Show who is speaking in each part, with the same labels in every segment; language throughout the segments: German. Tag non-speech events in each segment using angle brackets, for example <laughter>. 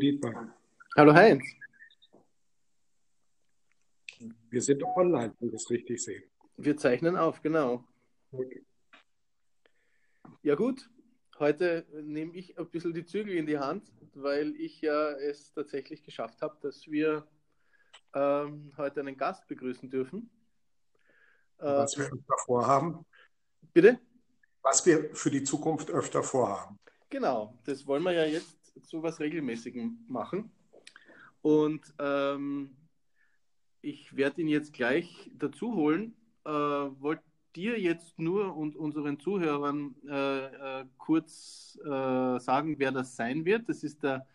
Speaker 1: Dietmar.
Speaker 2: Hallo Heinz.
Speaker 1: Wir sind online, wenn ich es richtig sehe.
Speaker 2: Wir zeichnen auf, genau.
Speaker 1: Gut.
Speaker 2: Ja gut, heute nehme ich ein bisschen die Zügel in die Hand, weil ich ja es tatsächlich geschafft habe, dass wir ähm, heute einen Gast begrüßen dürfen. Äh,
Speaker 1: Was wir öfter vorhaben.
Speaker 2: bitte?
Speaker 1: Was wir für die Zukunft öfter vorhaben.
Speaker 2: Genau, das wollen wir ja jetzt zu was Regelmäßigem machen. Und ähm, ich werde ihn jetzt gleich dazu holen. Äh, wollte dir jetzt nur und unseren Zuhörern äh, äh, kurz äh, sagen, wer das sein wird. Das ist der,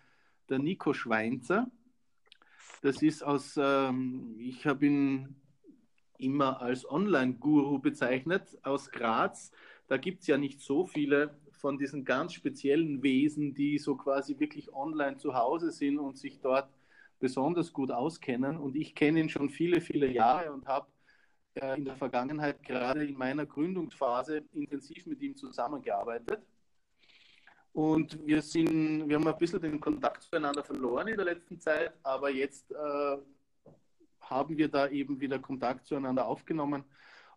Speaker 2: der Nico Schweinzer. Das ist aus, ähm, ich habe ihn immer als Online-Guru bezeichnet, aus Graz. Da gibt es ja nicht so viele von diesen ganz speziellen Wesen, die so quasi wirklich online zu Hause sind und sich dort besonders gut auskennen. Und ich kenne ihn schon viele, viele Jahre und habe äh, in der Vergangenheit gerade in meiner Gründungsphase intensiv mit ihm zusammengearbeitet. Und wir sind, wir haben ein bisschen den Kontakt zueinander verloren in der letzten Zeit, aber jetzt äh, haben wir da eben wieder Kontakt zueinander aufgenommen.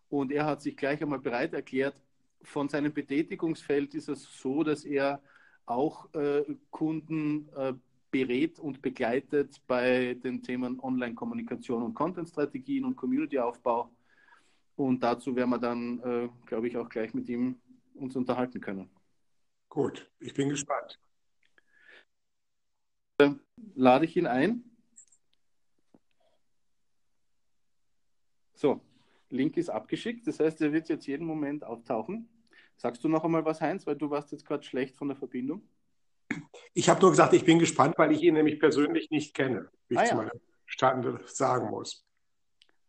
Speaker 2: Und er hat sich gleich einmal bereit erklärt. Von seinem Betätigungsfeld ist es so, dass er auch äh, Kunden äh, berät und begleitet bei den Themen Online-Kommunikation und Content-Strategien und Community-Aufbau. Und dazu werden wir dann, äh, glaube ich, auch gleich mit ihm uns unterhalten können.
Speaker 1: Gut, ich bin gespannt.
Speaker 2: Lade ich ihn ein. So, Link ist abgeschickt. Das heißt, er wird jetzt jeden Moment auftauchen. Sagst du noch einmal was, Heinz, weil du warst jetzt gerade schlecht von der Verbindung?
Speaker 1: Ich habe nur gesagt, ich bin gespannt, weil ich ihn nämlich persönlich nicht kenne, wie ich
Speaker 2: Ah,
Speaker 1: zu
Speaker 2: ja.
Speaker 1: meinem Stande sagen muss.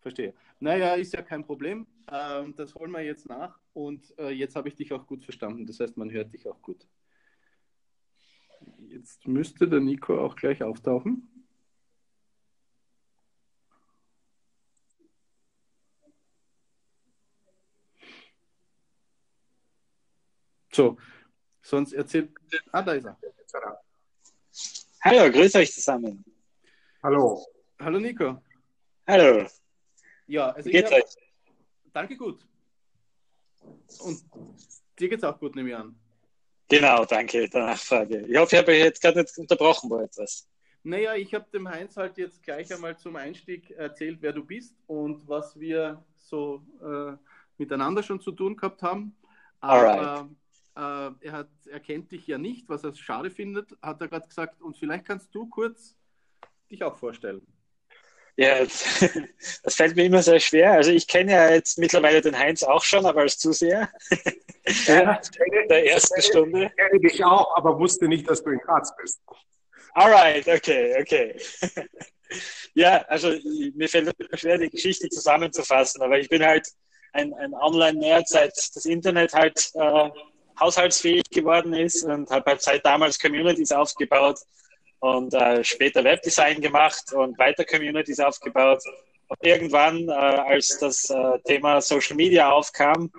Speaker 2: Verstehe. Naja, ist ja kein Problem. Ähm, das holen wir jetzt nach. Und äh, jetzt habe ich dich auch gut verstanden. Das heißt, man hört dich auch gut. Jetzt müsste der Nico auch gleich auftauchen. So, sonst erzählt. Ah, da ist er.
Speaker 3: Hallo, grüß euch zusammen.
Speaker 1: Hallo.
Speaker 2: Hallo Nico.
Speaker 3: Hallo,
Speaker 2: Ja, also
Speaker 3: wie geht's
Speaker 2: hab,
Speaker 3: euch?
Speaker 2: danke gut. Und dir geht's auch gut, nehme ich an.
Speaker 3: Genau, danke der Nachfrage. Ich hoffe, ich habe euch jetzt gerade nicht unterbrochen bei etwas.
Speaker 2: Naja, ich habe dem Heinz halt jetzt gleich einmal zum Einstieg erzählt, wer du bist und was wir so äh, miteinander schon zu tun gehabt haben. Aber äh, er, hat, er kennt dich ja nicht, was er schade findet, hat er gerade gesagt. Und vielleicht kannst du kurz dich auch vorstellen.
Speaker 3: Ja, <laughs> das, fällt mir immer sehr schwer. Also ich kenne ja jetzt mittlerweile den Heinz auch schon, aber als Zuseher
Speaker 1: Ja, <laughs>
Speaker 3: in der ersten Stunde.
Speaker 1: Ich kenne dich auch, aber wusste nicht, dass du in Graz bist.
Speaker 3: Alright, okay, okay. <laughs> Ja, also mir fällt es schwer, die Geschichte zusammenzufassen, aber ich bin halt ein, ein Online-Nerd, seit das Internet halt äh, haushaltsfähig geworden ist und habe halt seit damals Communities aufgebaut und äh, später Webdesign gemacht und weiter Communities aufgebaut. Und irgendwann, äh, als das äh, Thema Social Media aufkam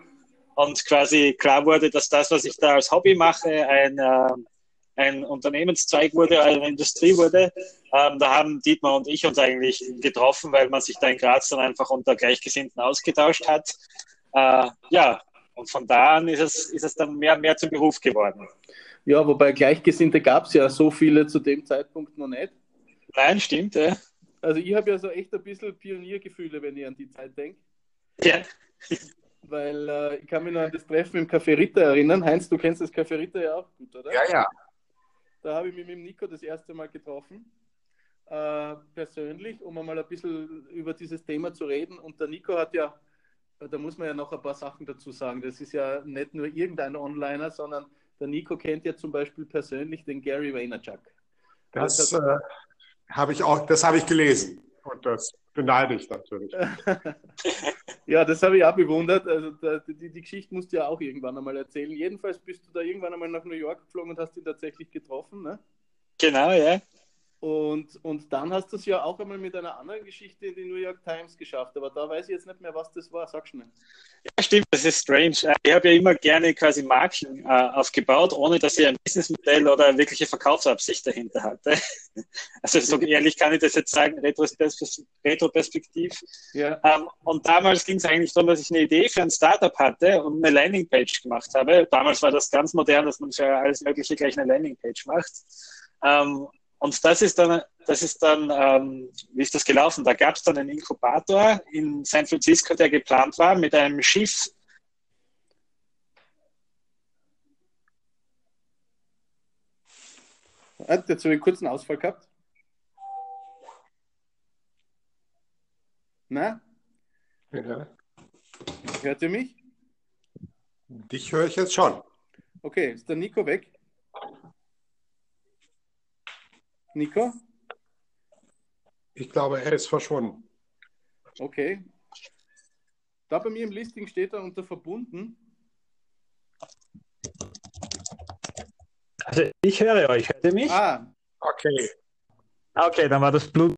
Speaker 3: und quasi klar wurde, dass das, was ich da als Hobby mache, ein äh, ein Unternehmenszweig wurde, eine Industrie wurde. Ähm, da haben Dietmar und ich uns eigentlich getroffen, weil man sich da in Graz dann einfach unter Gleichgesinnten ausgetauscht hat. Äh, ja, und von da an ist es, ist es dann mehr und mehr zum Beruf geworden.
Speaker 2: Ja, wobei Gleichgesinnte gab es ja so viele zu dem Zeitpunkt noch nicht.
Speaker 3: Nein, stimmt, ja.
Speaker 2: Also ich habe ja so echt ein bisschen Pioniergefühle, wenn ich an die Zeit denke.
Speaker 3: ja.
Speaker 2: Weil äh, ich kann mich noch an das Treffen im Café Ritter erinnern. Heinz, du kennst das Café Ritter ja auch gut, oder?
Speaker 1: Ja, ja.
Speaker 2: Da habe ich mich mit dem Nico das erste Mal getroffen, äh, persönlich, um einmal ein bisschen über dieses Thema zu reden. Und der Nico hat ja, da muss man ja noch ein paar Sachen dazu sagen. Das ist ja nicht nur irgendein Onliner, sondern der Nico kennt ja zum Beispiel persönlich den Gary Vaynerchuk.
Speaker 1: Das äh, habe ich auch, das habe ich gelesen. Und das beneide ich natürlich. <laughs>
Speaker 2: Ja, das habe ich auch bewundert. Also da, die, die Geschichte musst du ja auch irgendwann einmal erzählen. Jedenfalls bist du da irgendwann einmal nach New York geflogen und hast ihn tatsächlich getroffen, ne?
Speaker 3: Genau, ja.
Speaker 2: Und, und dann hast du es ja auch einmal mit einer anderen Geschichte in die New York Times geschafft, aber da weiß ich jetzt nicht mehr, was das war. Sag schnell.
Speaker 4: Ja, stimmt, das ist strange. Ich habe ja immer gerne quasi Marken äh, aufgebaut, ohne dass ich ein Businessmodell oder eine wirkliche Verkaufsabsicht dahinter hatte. <laughs> Also so ehrlich kann ich das jetzt sagen, retroperspektiv. Ja. Ähm, und damals ging es eigentlich darum, dass ich eine Idee für ein Startup hatte und eine Landingpage gemacht habe. Damals war das ganz modern, dass man für alles Mögliche gleich eine Landingpage macht. Ähm, und das ist dann, das ist dann, ähm, wie ist das gelaufen? Da gab es dann einen Inkubator in San Francisco, der geplant war mit einem Schiff.
Speaker 2: Hat jetzt einen kurzen Ausfall gehabt? Na? Ja. Hört ihr mich?
Speaker 1: Dich höre ich jetzt schon.
Speaker 2: Okay, ist der Nico weg? Nico?
Speaker 1: Ich glaube, er ist verschwunden.
Speaker 2: Okay. Da bei mir im Listing steht er unter verbunden.
Speaker 3: Also ich höre euch, hört ihr mich?
Speaker 1: Ah. Okay.
Speaker 3: Okay, dann war das Blut.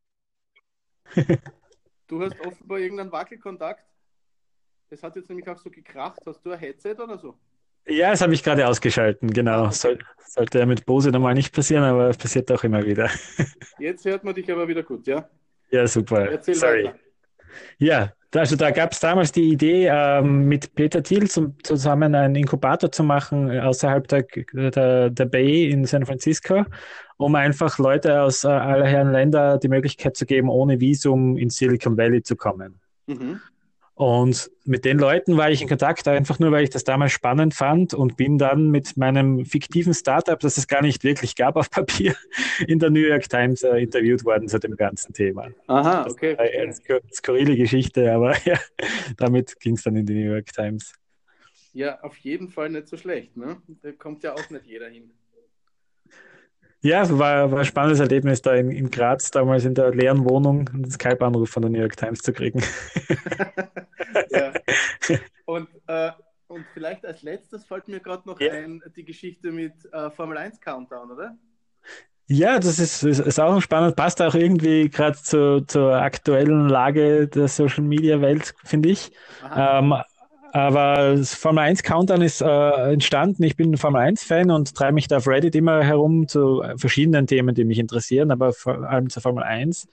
Speaker 2: du hast offenbar irgendeinen Wackelkontakt. Es hat jetzt nämlich auch so gekracht. Hast du ein Headset oder so?
Speaker 3: Ja, das habe ich gerade ausgeschalten, genau. Soll, sollte ja mit Bose normal nicht passieren, aber es passiert auch immer wieder. <laughs>
Speaker 2: Jetzt hört man dich aber wieder gut, ja?
Speaker 3: Ja, super. Erzähl Sorry. Weiter. Ja, also da gab es damals die Idee, ähm, mit Peter Thiel zum, zusammen einen Inkubator zu machen äh, außerhalb der, der, der Bay in San Francisco, um einfach Leute aus äh, aller Herren Länder die Möglichkeit zu geben, ohne Visum in Silicon Valley zu kommen. Mhm. Und mit den Leuten war ich in Kontakt, einfach nur, weil ich das damals spannend fand und bin dann mit meinem fiktiven Startup, das es gar nicht wirklich gab auf <laughs> Papier, in der New York Times äh, interviewt worden zu dem ganzen Thema.
Speaker 2: Aha, okay. Das
Speaker 3: eine skurrile Geschichte, aber <laughs> ja, damit ging es dann in die New York Times.
Speaker 2: Ja, auf jeden Fall nicht so schlecht. Ne? Da kommt ja auch nicht jeder hin.
Speaker 3: Ja, war, war ein spannendes Erlebnis, da in, in Graz damals in der leeren Wohnung einen Skype-Anruf von der New York Times zu kriegen. <laughs>
Speaker 2: ja. <laughs> Und, äh, und vielleicht als letztes fällt mir gerade noch ja. ein, die Geschichte mit äh, Formel 1 Countdown, oder?
Speaker 3: Ja, das ist, ist, ist auch spannend, passt auch irgendwie gerade zu, zur aktuellen Lage der Social Media Welt, finde ich. Ähm, aber das Formel 1 Countdown ist äh, entstanden. Ich bin ein Formel 1 Fan und treibe mich da auf Reddit immer herum zu verschiedenen Themen, die mich interessieren, aber vor allem zur Formel 1.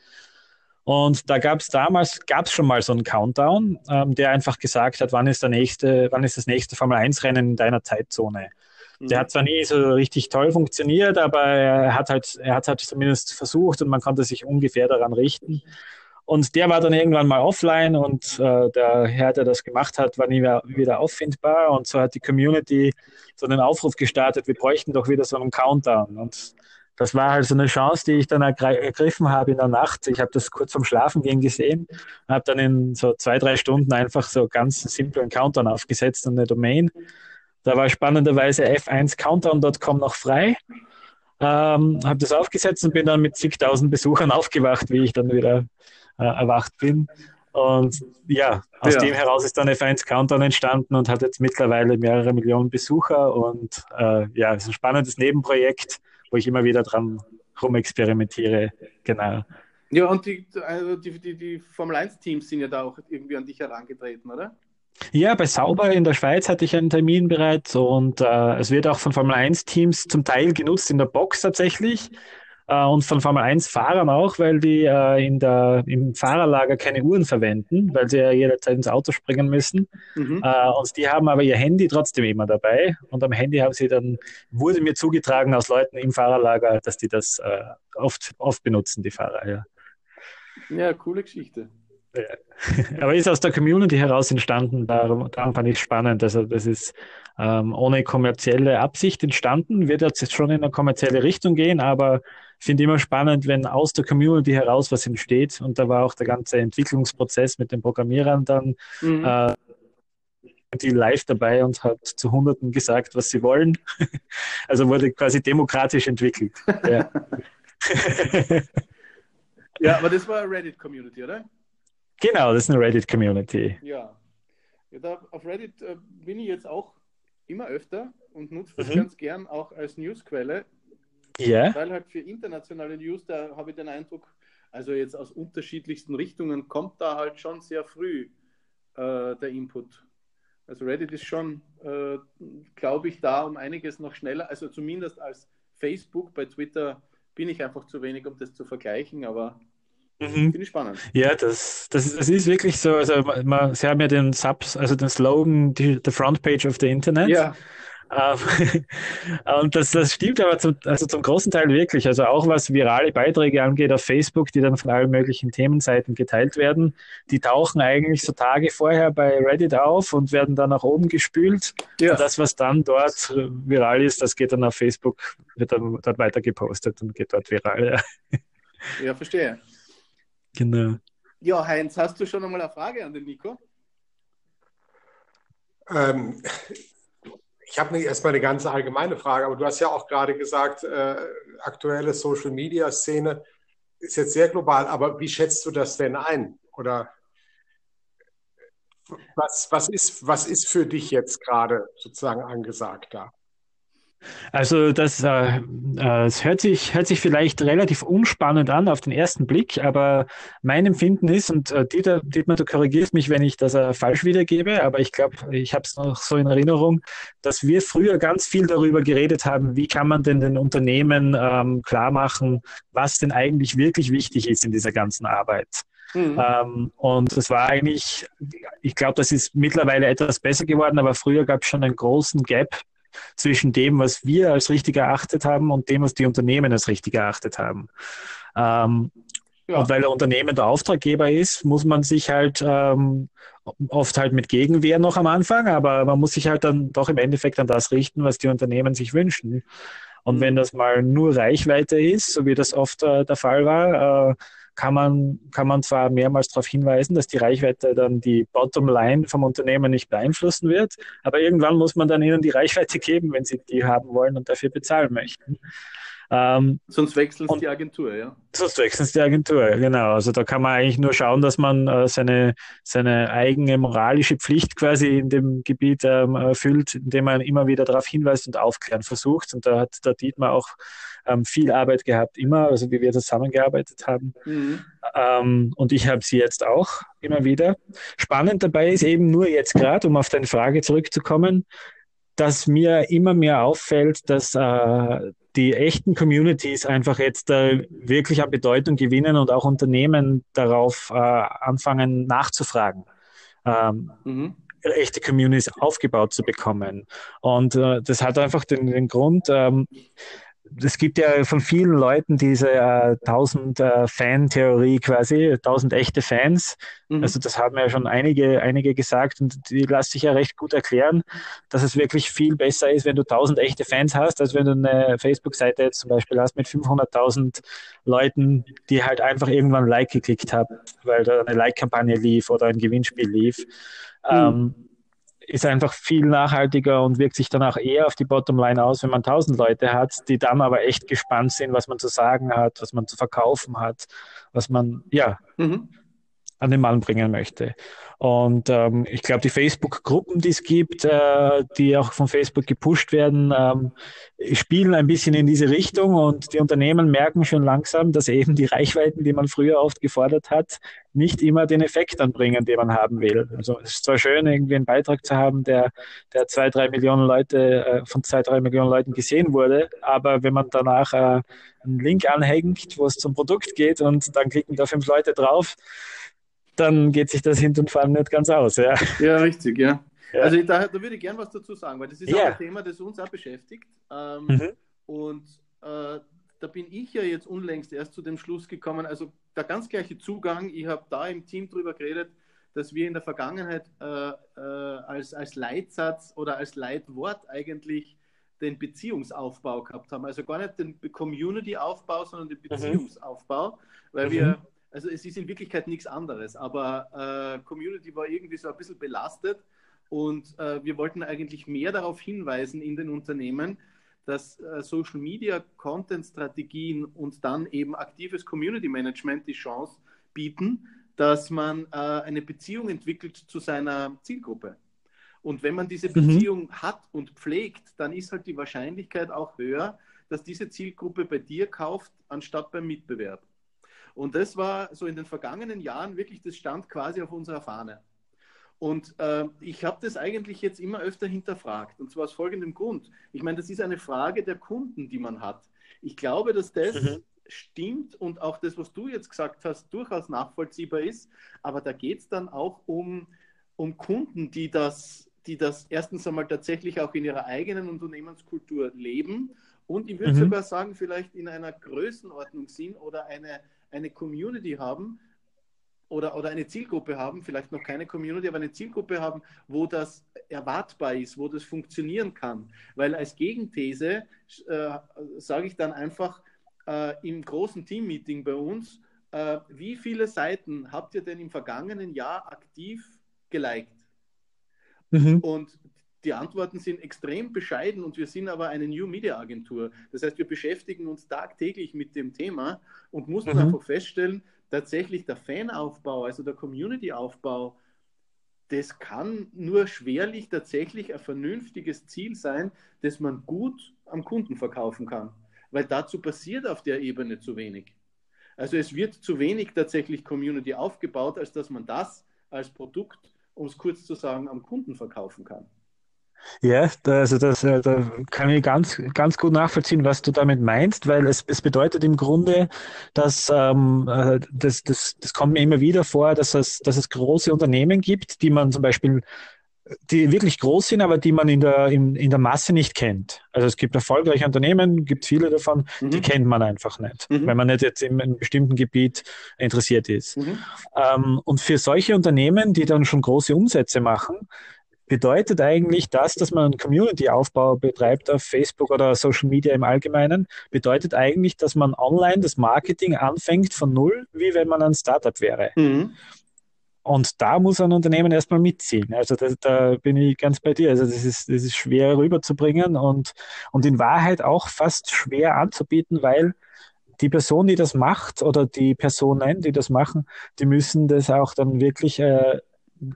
Speaker 3: Und da gab es damals, gab es schon mal so einen Countdown, ähm, der einfach gesagt hat, wann ist der nächste, wann ist das nächste Formel 1 Rennen in deiner Zeitzone? Mhm. Der hat zwar nie so richtig toll funktioniert, aber er hat halt, er hat halt zumindest versucht und man konnte sich ungefähr daran richten. Und der war dann irgendwann mal offline und äh, der Herr, der das gemacht hat, war nie mehr wieder auffindbar. Und so hat die Community so einen Aufruf gestartet, wir bräuchten doch wieder so einen Countdown. Und das war halt so eine Chance, die ich dann ergriffen habe in der Nacht. Ich habe das kurz vorm Schlafengehen gesehen, habe dann in so zwei, drei Stunden einfach so ganz simplen Countdown aufgesetzt und eine Domain. Da war spannenderweise f1countdown.com noch frei. Ähm, habe das aufgesetzt und bin dann mit zigtausend Besuchern aufgewacht, wie ich dann wieder äh, erwacht bin. Und ja, aus ja. dem heraus ist dann F1 Countdown entstanden und hat jetzt mittlerweile mehrere Millionen Besucher. Und äh, ja, es ist ein spannendes Nebenprojekt, wo ich immer wieder dran rumexperimentiere. Genau.
Speaker 2: Ja, und die, also die, die, die Formel 1-Teams sind ja da auch irgendwie an dich herangetreten, oder?
Speaker 3: Ja, bei Sauber in der Schweiz hatte ich einen Termin bereits und äh, es wird auch von Formel 1-Teams zum Teil genutzt in der Box tatsächlich äh, und von Formel 1 Fahrern auch, weil die äh, in der, im Fahrerlager keine Uhren verwenden, weil sie ja jederzeit ins Auto springen müssen. Mhm. Äh, und die haben aber ihr Handy trotzdem immer dabei. Und am Handy haben sie dann, wurde mir zugetragen aus Leuten im Fahrerlager, dass die das äh, oft, oft benutzen, die Fahrer. Ja,
Speaker 2: ja coole Geschichte.
Speaker 3: Ja. <laughs> Aber ist aus der Community heraus entstanden, darum, darum fand ich es spannend. Also das ist ähm, ohne kommerzielle Absicht entstanden, wird jetzt schon in eine kommerzielle Richtung gehen, aber finde immer spannend, wenn aus der Community heraus was entsteht. Und da war auch der ganze Entwicklungsprozess mit den Programmierern dann mhm. äh, die live dabei und hat zu Hunderten gesagt, was sie wollen. <laughs> also wurde quasi demokratisch entwickelt. ja. <laughs>
Speaker 2: ja, aber das war eine Reddit-Community, oder?
Speaker 3: Genau, das ist eine Reddit-Community.
Speaker 2: Ja. ja da, auf Reddit äh, bin ich jetzt auch immer öfter und nutze das mhm. ganz gern auch als Newsquelle Yeah. Weil halt für internationale News, da habe ich den Eindruck, also jetzt aus unterschiedlichsten Richtungen kommt da halt schon sehr früh äh, der Input. Also Reddit ist schon, äh, glaube ich, da um einiges noch schneller, also zumindest als Facebook. Bei Twitter bin ich einfach zu wenig, um das zu vergleichen, aber mhm. finde ich spannend.
Speaker 3: Ja, das, das, das ist wirklich so. Also man, Sie haben ja den Subs, also den Slogan, die, the front page of the Internet.
Speaker 2: Ja.
Speaker 3: Ähm, <laughs> und das, das stimmt aber zum, also zum großen Teil wirklich. Also auch was virale Beiträge angeht auf Facebook, die dann von allen möglichen Themenseiten geteilt werden, die tauchen eigentlich so Tage vorher bei Reddit auf und werden dann nach oben gespült. Ja. Und das, was dann dort viral ist, das geht dann auf Facebook, wird dann dort weiter gepostet und geht dort viral.
Speaker 2: Ja, <laughs> ja verstehe.
Speaker 3: Genau.
Speaker 2: Ja, Heinz, hast du schon einmal eine Frage an den Nico?
Speaker 1: Ähm, ich habe erstmal eine ganz allgemeine Frage, aber du hast ja auch gerade gesagt, äh, aktuelle Social-Media-Szene ist jetzt sehr global, aber wie schätzt du das denn ein? Oder was, was, ist, was ist für dich jetzt gerade sozusagen angesagt da?
Speaker 3: Also das, äh, äh, es hört sich, hört sich vielleicht relativ unspannend an auf den ersten Blick, aber mein Empfinden ist, und äh, Dieter, Dietmar, du korrigierst mich, wenn ich das äh, falsch wiedergebe, aber ich glaube, ich habe es noch so in Erinnerung, dass wir früher ganz viel darüber geredet haben, wie kann man denn den Unternehmen ähm, klar machen, was denn eigentlich wirklich wichtig ist in dieser ganzen Arbeit. Mhm. Ähm, und es war eigentlich, ich glaube, das ist mittlerweile etwas besser geworden, aber früher gab es schon einen großen Gap zwischen dem, was wir als richtig erachtet haben und dem, was die Unternehmen als richtig erachtet haben. Ähm, ja. Und weil der Unternehmen der Auftraggeber ist, muss man sich halt ähm, oft halt mit Gegenwehr noch am Anfang, aber man muss sich halt dann doch im Endeffekt an das richten, was die Unternehmen sich wünschen. Und mhm. wenn das mal nur Reichweite ist, so wie das oft äh, der Fall war, äh, kann man, kann man zwar mehrmals darauf hinweisen, dass die Reichweite dann die Bottomline vom Unternehmen nicht beeinflussen wird, aber irgendwann muss man dann ihnen die Reichweite geben, wenn sie die haben wollen und dafür bezahlen möchten.
Speaker 2: Ähm, sonst wechseln sie die Agentur, ja?
Speaker 3: Sonst wechseln sie die Agentur, genau. Also da kann man eigentlich nur schauen, dass man äh, seine, seine eigene moralische Pflicht quasi in dem Gebiet ähm, erfüllt, indem man immer wieder darauf hinweist und aufklären versucht. Und da hat der Dietmar auch ähm, viel Arbeit gehabt, immer, also wie wir zusammengearbeitet haben. Mhm. Ähm, und ich habe sie jetzt auch immer wieder. Spannend dabei ist eben nur jetzt gerade, um auf deine Frage zurückzukommen, dass mir immer mehr auffällt, dass äh, die echten Communities einfach jetzt äh, wirklich an Bedeutung gewinnen und auch Unternehmen darauf äh, anfangen nachzufragen. Ähm, mhm. echte Communities aufgebaut zu bekommen. Und äh, das hat einfach den, den Grund, ähm, es gibt ja von vielen Leuten diese äh, 1000 äh, Fan-Theorie quasi, 1000 echte Fans. Mhm. Also das haben ja schon einige, einige gesagt und die lässt sich ja recht gut erklären, dass es wirklich viel besser ist, wenn du 1000 echte Fans hast, als wenn du eine Facebook-Seite jetzt zum Beispiel hast mit 500.000 Leuten, die halt einfach irgendwann ein Like geklickt haben, weil da eine Like-Kampagne lief oder ein Gewinnspiel lief. Mhm. Ähm, ist einfach viel nachhaltiger und wirkt sich dann auch eher auf die Bottomline aus, wenn man tausend Leute hat, die dann aber echt gespannt sind, was man zu sagen hat, was man zu verkaufen hat, was man, ja, mhm. An den Mann bringen möchte. Und ähm, ich glaube, die Facebook-Gruppen, die es gibt, äh, die auch von Facebook gepusht werden, ähm, spielen ein bisschen in diese Richtung und die Unternehmen merken schon langsam, dass eben die Reichweiten, die man früher oft gefordert hat, nicht immer den Effekt anbringen, den man haben will. Also es ist zwar schön, irgendwie einen Beitrag zu haben, der, der zwei, drei Millionen Leute, äh, von zwei, drei Millionen Leuten gesehen wurde, aber wenn man danach äh, einen Link anhängt, wo es zum Produkt geht und dann klicken da fünf Leute drauf, dann geht sich das hinten und vorne nicht ganz aus. Ja,
Speaker 2: ja richtig, ja. ja. Also da, da würde ich gern was dazu sagen, weil das ist ja. auch ein Thema, das uns auch beschäftigt. Ähm, mhm. Und äh, da bin ich ja jetzt unlängst erst zu dem Schluss gekommen, also der ganz gleiche Zugang, ich habe da im Team drüber geredet, dass wir in der Vergangenheit äh, äh, als, als Leitsatz oder als Leitwort eigentlich den Beziehungsaufbau gehabt haben. Also gar nicht den Community-Aufbau, sondern den mhm. Beziehungsaufbau, mhm. weil mhm. wir also es ist in Wirklichkeit nichts anderes, aber äh, Community war irgendwie so ein bisschen belastet und äh, wir wollten eigentlich mehr darauf hinweisen in den Unternehmen, dass äh, Social Media Content Strategien und dann eben aktives Community Management die Chance bieten, dass man äh, eine Beziehung entwickelt zu seiner Zielgruppe. Und wenn man diese mhm. Beziehung mhm. hat und pflegt, dann ist halt die Wahrscheinlichkeit auch höher, dass diese Zielgruppe bei dir kauft, anstatt beim Mitbewerb. Und das war so in den vergangenen Jahren wirklich, das stand quasi auf unserer Fahne. Und äh, ich habe das eigentlich jetzt immer öfter hinterfragt. Und zwar aus folgendem Grund. Ich meine, das ist eine Frage der Kunden, die man hat. Ich glaube, dass das mhm. stimmt und auch das, was du jetzt gesagt hast, durchaus nachvollziehbar ist. Aber da geht es dann auch um, um Kunden, die das, die das erstens einmal tatsächlich auch in ihrer eigenen Unternehmenskultur leben und ich würde mhm. sogar sagen, vielleicht in einer Größenordnung sind oder eine, eine Community haben, oder, oder eine Zielgruppe haben, vielleicht noch keine Community, aber eine Zielgruppe haben, wo das erwartbar ist, wo das funktionieren kann. Weil als Gegenthese äh, sage ich dann einfach äh, im großen Teammeeting bei uns, äh, wie viele Seiten habt ihr denn im vergangenen Jahr aktiv geliked? Mhm. Und die Antworten sind extrem bescheiden und wir sind aber eine New Media Agentur. Das heißt, wir beschäftigen uns tagtäglich mit dem Thema und mussten mhm. einfach feststellen, tatsächlich der Fanaufbau, also der Community-Aufbau, das kann nur schwerlich tatsächlich ein vernünftiges Ziel sein, das man gut am Kunden verkaufen kann. Weil dazu passiert auf der Ebene zu wenig. Also es wird zu wenig tatsächlich Community aufgebaut, als dass man das als Produkt, um es kurz zu sagen, am Kunden verkaufen kann.
Speaker 3: Ja, da, also das, äh, da kann ich ganz, ganz gut nachvollziehen, was du damit meinst, weil es, es bedeutet im Grunde, dass ähm, äh, das, das, das kommt mir immer wieder vor, dass es, dass es große Unternehmen gibt, die man zum Beispiel die wirklich groß sind, aber die man in der, in, in der Masse nicht kennt. Also es gibt erfolgreiche Unternehmen, gibt viele davon, mhm. die kennt man einfach nicht, mhm. wenn man nicht jetzt in einem bestimmten Gebiet interessiert ist. Mhm. Ähm, und für solche Unternehmen, die dann schon große Umsätze machen, bedeutet eigentlich das, dass man einen Community-Aufbau betreibt auf Facebook oder Social Media im Allgemeinen, bedeutet eigentlich, dass man online das Marketing anfängt von null, wie wenn man ein Startup wäre. Mhm. Und da muss ein Unternehmen erstmal mitziehen. Also da, da, bin ich ganz bei dir. Also das ist, das ist schwer rüberzubringen und, und in Wahrheit auch fast schwer anzubieten, weil die Person, die das macht oder die Personen, die das machen, die müssen das auch dann wirklich äh,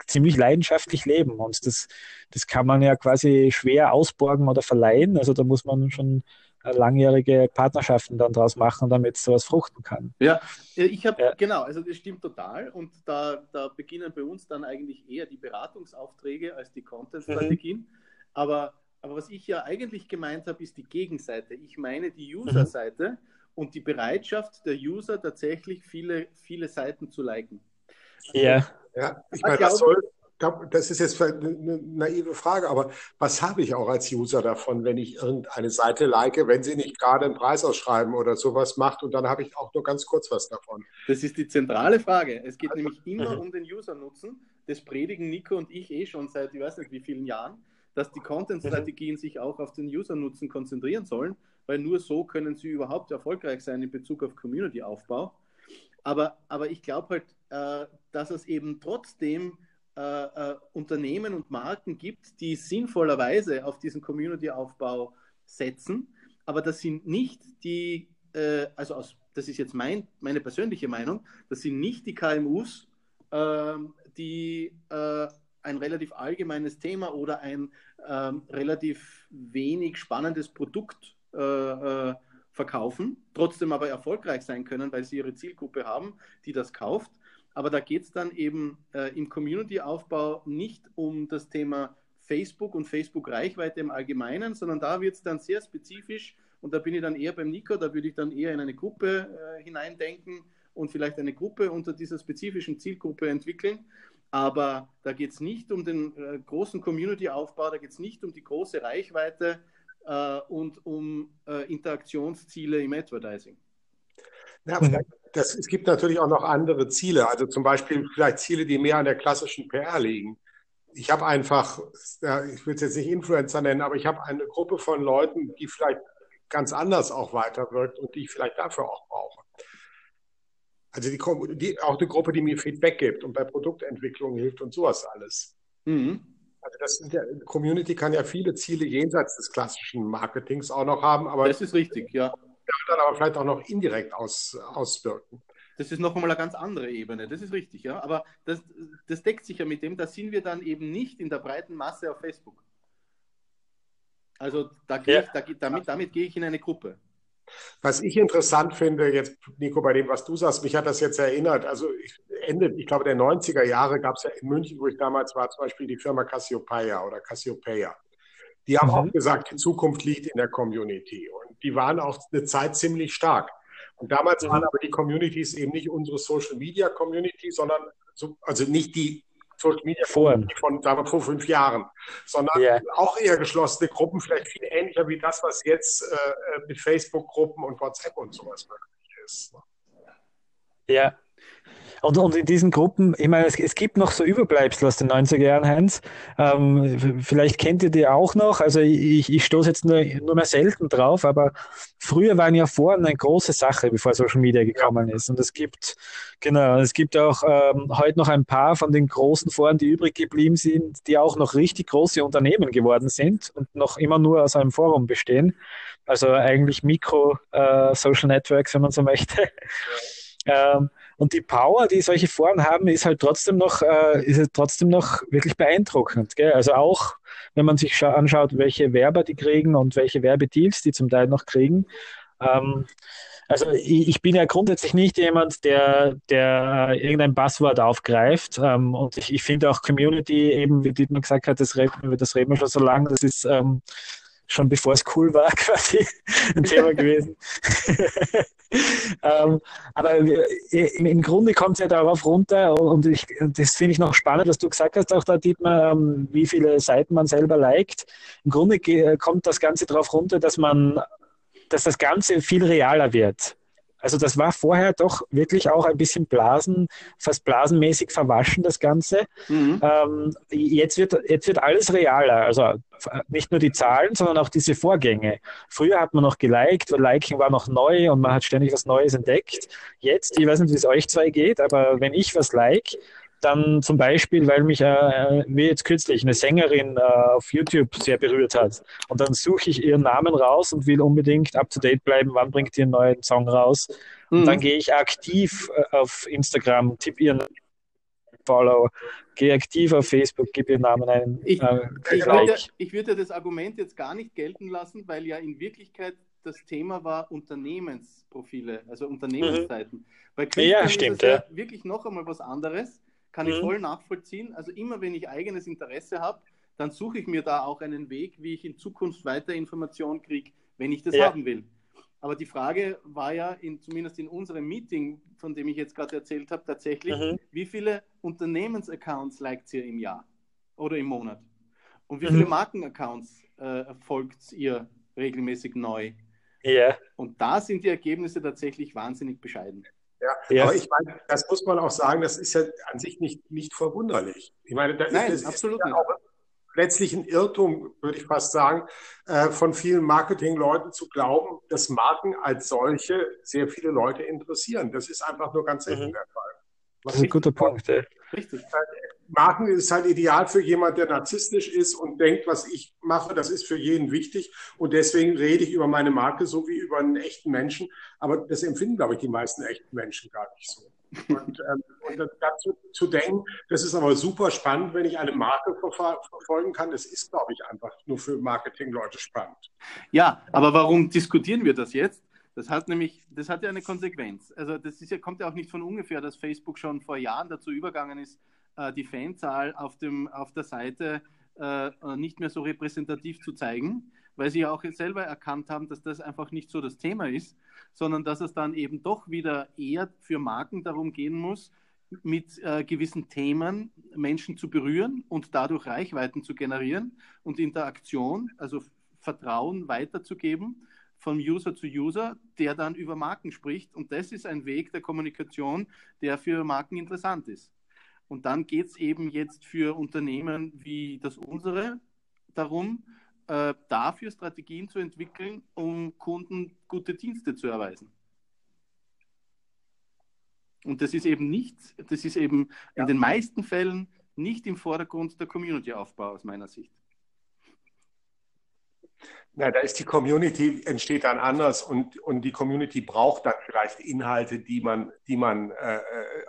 Speaker 3: ziemlich leidenschaftlich leben. Und das, das kann man ja quasi schwer ausborgen oder verleihen. Also da muss man schon langjährige Partnerschaften dann draus machen, damit sowas fruchten kann.
Speaker 2: Ja, ich habe, ja. genau, also das stimmt total. Und da, da beginnen bei uns dann eigentlich eher die Beratungsaufträge als die Content-Strategien. Mhm. Aber, aber was ich ja eigentlich gemeint habe, ist die Gegenseite. Ich meine die User-Seite mhm. und die Bereitschaft der User tatsächlich viele, viele Seiten zu liken.
Speaker 3: Also, ja.
Speaker 1: Ja, ich meine, das soll, das ist jetzt eine naive Frage, aber was habe ich auch als User davon, wenn ich irgendeine Seite like, wenn sie nicht gerade einen Preis ausschreiben oder sowas macht und dann habe ich auch nur ganz kurz was davon?
Speaker 2: Das ist die zentrale Frage. Es geht also, nämlich immer um den User-Nutzen. Das predigen Nico und ich eh schon seit, ich weiß nicht wie vielen Jahren, dass die Content-Strategien sich auch auf den User-Nutzen konzentrieren sollen, weil nur so können sie überhaupt erfolgreich sein in Bezug auf Community-Aufbau. Aber, aber ich glaube halt, äh, dass es eben trotzdem äh, äh, Unternehmen und Marken gibt, die sinnvollerweise auf diesen Community-Aufbau setzen. Aber das sind nicht die, äh, also aus, das ist jetzt mein, meine persönliche Meinung, das sind nicht die KMUs, ähm, die äh, ein relativ allgemeines Thema oder ein ähm, relativ wenig spannendes Produkt äh, verkaufen, trotzdem aber erfolgreich sein können, weil sie ihre Zielgruppe haben, die das kauft. Aber da geht es dann eben äh, im Community-Aufbau nicht um das Thema Facebook und Facebook-Reichweite im Allgemeinen, sondern da wird es dann sehr spezifisch und da bin ich dann eher beim Nico, da würde ich dann eher in eine Gruppe äh, hineindenken und vielleicht eine Gruppe unter dieser spezifischen Zielgruppe entwickeln. Aber da geht es nicht um den äh, großen Community-Aufbau, da geht es nicht um die große Reichweite, äh, und um äh, Interaktionsziele im Advertising.
Speaker 1: Ja, das, es gibt natürlich auch noch andere Ziele, also zum Beispiel vielleicht Ziele, die mehr an der klassischen PR liegen. Ich habe einfach, ich will es jetzt nicht Influencer nennen, aber ich habe eine Gruppe von Leuten, die vielleicht ganz anders auch weiterwirkt und die ich vielleicht dafür auch brauche. Also die, die, auch eine Gruppe, die mir Feedback gibt und bei Produktentwicklung hilft und sowas alles. Mhm. Also das sind ja, Community kann ja viele Ziele jenseits des klassischen Marketings auch noch haben, aber
Speaker 2: das ist richtig, ja.
Speaker 1: Dann aber vielleicht auch noch indirekt aus, auswirken.
Speaker 2: Das ist noch einmal eine ganz andere Ebene, das ist richtig, ja. Aber das, das deckt sich ja mit dem, da sind wir dann eben nicht in der breiten Masse auf Facebook. Also da ja. ich, da, damit, damit gehe ich in eine Gruppe.
Speaker 1: Was ich interessant finde, jetzt, Nico, bei dem, was du sagst, mich hat das jetzt erinnert. Also ich, Ende, ich glaube, der 90er Jahre gab es ja in München, wo ich damals war, zum Beispiel die Firma Cassiopeia oder Cassiopeia. Die haben mhm. auch gesagt, die Zukunft liegt in der Community. Und die waren auch eine Zeit ziemlich stark. Und damals mhm. waren aber die Communities eben nicht unsere Social Media Community, sondern so, also nicht die Social Media Foren von, wir, vor fünf Jahren, sondern yeah. auch eher geschlossene Gruppen, vielleicht viel ähnlicher wie das, was jetzt äh, mit Facebook-Gruppen und WhatsApp und sowas möglich ist.
Speaker 3: Ja, und, und in diesen Gruppen, ich meine, es, es gibt noch so Überbleibsel aus den 90er Jahren, Heinz. Ähm, vielleicht kennt ihr die auch noch. Also ich, ich stoße jetzt nur, nur mehr selten drauf, aber früher waren ja Foren eine große Sache, bevor Social Media gekommen ist. Und es gibt, genau, es gibt auch ähm, heute noch ein paar von den großen Foren, die übrig geblieben sind, die auch noch richtig große Unternehmen geworden sind und noch immer nur aus einem Forum bestehen. Also eigentlich Mikro-Social äh, Networks, wenn man so möchte. <laughs> Ähm, und die Power, die solche Foren haben, ist halt trotzdem noch, äh, ist halt trotzdem noch wirklich beeindruckend. Gell? Also auch, wenn man sich anschaut, welche Werber die kriegen und welche Werbedeals die zum Teil noch kriegen. Ähm, also ich, ich, bin ja grundsätzlich nicht jemand, der, der irgendein Passwort aufgreift. Ähm, und ich, ich finde auch Community, eben wie Dietmar gesagt hat, das reden, das reden wir schon so lange, das ist ähm, schon bevor es cool war, <laughs> quasi ein Thema gewesen. <laughs> ähm, aber im Grunde kommt es ja darauf runter und, ich, und das finde ich noch spannend, was du gesagt hast, auch da Dietmar, ähm, wie viele Seiten man selber liked. Im Grunde kommt das Ganze darauf runter, dass man, dass das Ganze viel realer wird. Also das war vorher doch wirklich auch ein bisschen Blasen, fast blasenmäßig verwaschen, das Ganze. Mhm. Ähm, jetzt, wird, jetzt wird alles realer. Also nicht nur die Zahlen, sondern auch diese Vorgänge. Früher hat man noch geliked, weil Liking war noch neu und man hat ständig was Neues entdeckt. Jetzt, ich weiß nicht, wie es euch zwei geht, aber wenn ich was like, dann zum Beispiel, weil mich, äh, wie jetzt kürzlich, eine Sängerin äh, auf YouTube sehr berührt hat. Und dann suche ich ihren Namen raus und will unbedingt up-to-date bleiben, wann bringt ihr einen neuen Song raus. Und mhm. dann gehe ich aktiv äh, auf Instagram, tippe ihren Follow, gehe aktiv auf Facebook, gebe ihren Namen ein.
Speaker 2: Ich, äh, ich, würde, ich würde das Argument jetzt gar nicht gelten lassen, weil ja in Wirklichkeit das Thema war Unternehmensprofile, also Unternehmensseiten. Mhm. Bei Künstlern ja, stimmt, ist es ja, ja wirklich noch einmal was anderes kann mhm. ich voll nachvollziehen. Also immer wenn ich eigenes Interesse habe, dann suche ich mir da auch einen Weg, wie ich in Zukunft weiter Informationen kriege, wenn ich das ja. haben will. Aber die Frage war ja, in, zumindest in unserem Meeting, von dem ich jetzt gerade erzählt habe, tatsächlich, mhm. wie viele Unternehmensaccounts liked ihr im Jahr oder im Monat? Und wie viele mhm. Markenaccounts äh, folgt ihr regelmäßig neu? Ja. Und da sind die Ergebnisse tatsächlich wahnsinnig bescheiden.
Speaker 1: Ja, ja, aber ich meine, das muss man auch sagen, das ist ja an sich nicht, nicht verwunderlich. Ich meine, da Nein, ist, absolut ist ja auch letztlich ein Irrtum, würde ich fast sagen, äh, von vielen Marketingleuten zu glauben, dass Marken als solche sehr viele Leute interessieren. Das ist einfach nur ganz selten mhm. der Fall.
Speaker 3: Was das ist ein guter Punkt. Ja. Richtig.
Speaker 1: Marken ist halt ideal für jemand, der narzisstisch ist und denkt, was ich mache, das ist für jeden wichtig. Und deswegen rede ich über meine Marke so wie über einen echten Menschen. Aber das empfinden, glaube ich, die meisten echten Menschen gar nicht so. Und, ähm, und dazu zu denken, das ist aber super spannend, wenn ich eine Marke verfol verfolgen kann. Das ist, glaube ich, einfach nur für Marketingleute spannend.
Speaker 2: Ja, aber warum diskutieren wir das jetzt? Das hat nämlich, das hat ja eine Konsequenz. Also das ist ja, kommt ja auch nicht von ungefähr, dass Facebook schon vor Jahren dazu übergegangen ist, die Fanzahl auf, dem, auf der Seite äh, nicht mehr so repräsentativ zu zeigen, weil sie ja auch selber erkannt haben, dass das einfach nicht so das Thema ist, sondern dass es dann eben doch wieder eher für Marken darum gehen muss, mit äh, gewissen Themen Menschen zu berühren und dadurch Reichweiten zu generieren und Interaktion, also Vertrauen weiterzugeben von User zu User, der dann über Marken spricht. Und das ist ein Weg der Kommunikation, der für Marken interessant ist. Und dann geht es eben jetzt für Unternehmen wie das unsere darum, äh, dafür Strategien zu entwickeln, um Kunden gute Dienste zu erweisen. Und das ist eben nicht, das ist eben ja. in den meisten Fällen nicht im Vordergrund der Community-Aufbau aus meiner Sicht.
Speaker 1: Na, da ist die Community, entsteht dann anders und, und die Community braucht dann vielleicht Inhalte, die man, die man äh,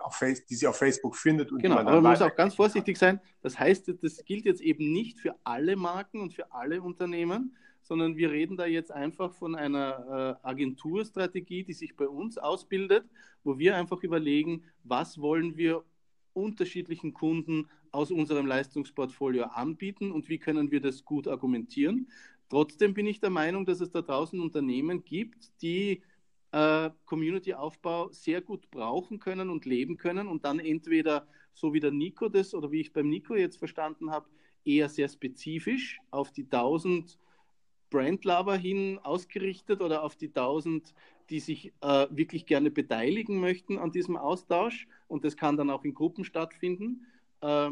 Speaker 1: auf Face, die sie auf Facebook findet. Und
Speaker 2: genau,
Speaker 1: man
Speaker 2: aber man muss auch ganz vorsichtig sein. Das heißt, das gilt jetzt eben nicht für alle Marken und für alle Unternehmen, sondern wir reden da jetzt einfach von einer äh, Agenturstrategie, die sich bei uns ausbildet, wo wir einfach überlegen, was wollen wir unterschiedlichen Kunden aus unserem Leistungsportfolio anbieten und wie können wir das gut argumentieren. Trotzdem bin ich der Meinung, dass es da draußen Unternehmen gibt, die äh, Community-Aufbau sehr gut brauchen können und leben können und dann entweder, so wie der Nico das oder wie ich beim Nico jetzt verstanden habe, eher sehr spezifisch auf die 1000 Brandlover hin ausgerichtet oder auf die 1000, die sich äh, wirklich gerne beteiligen möchten an diesem Austausch und das kann dann auch in Gruppen stattfinden. Äh,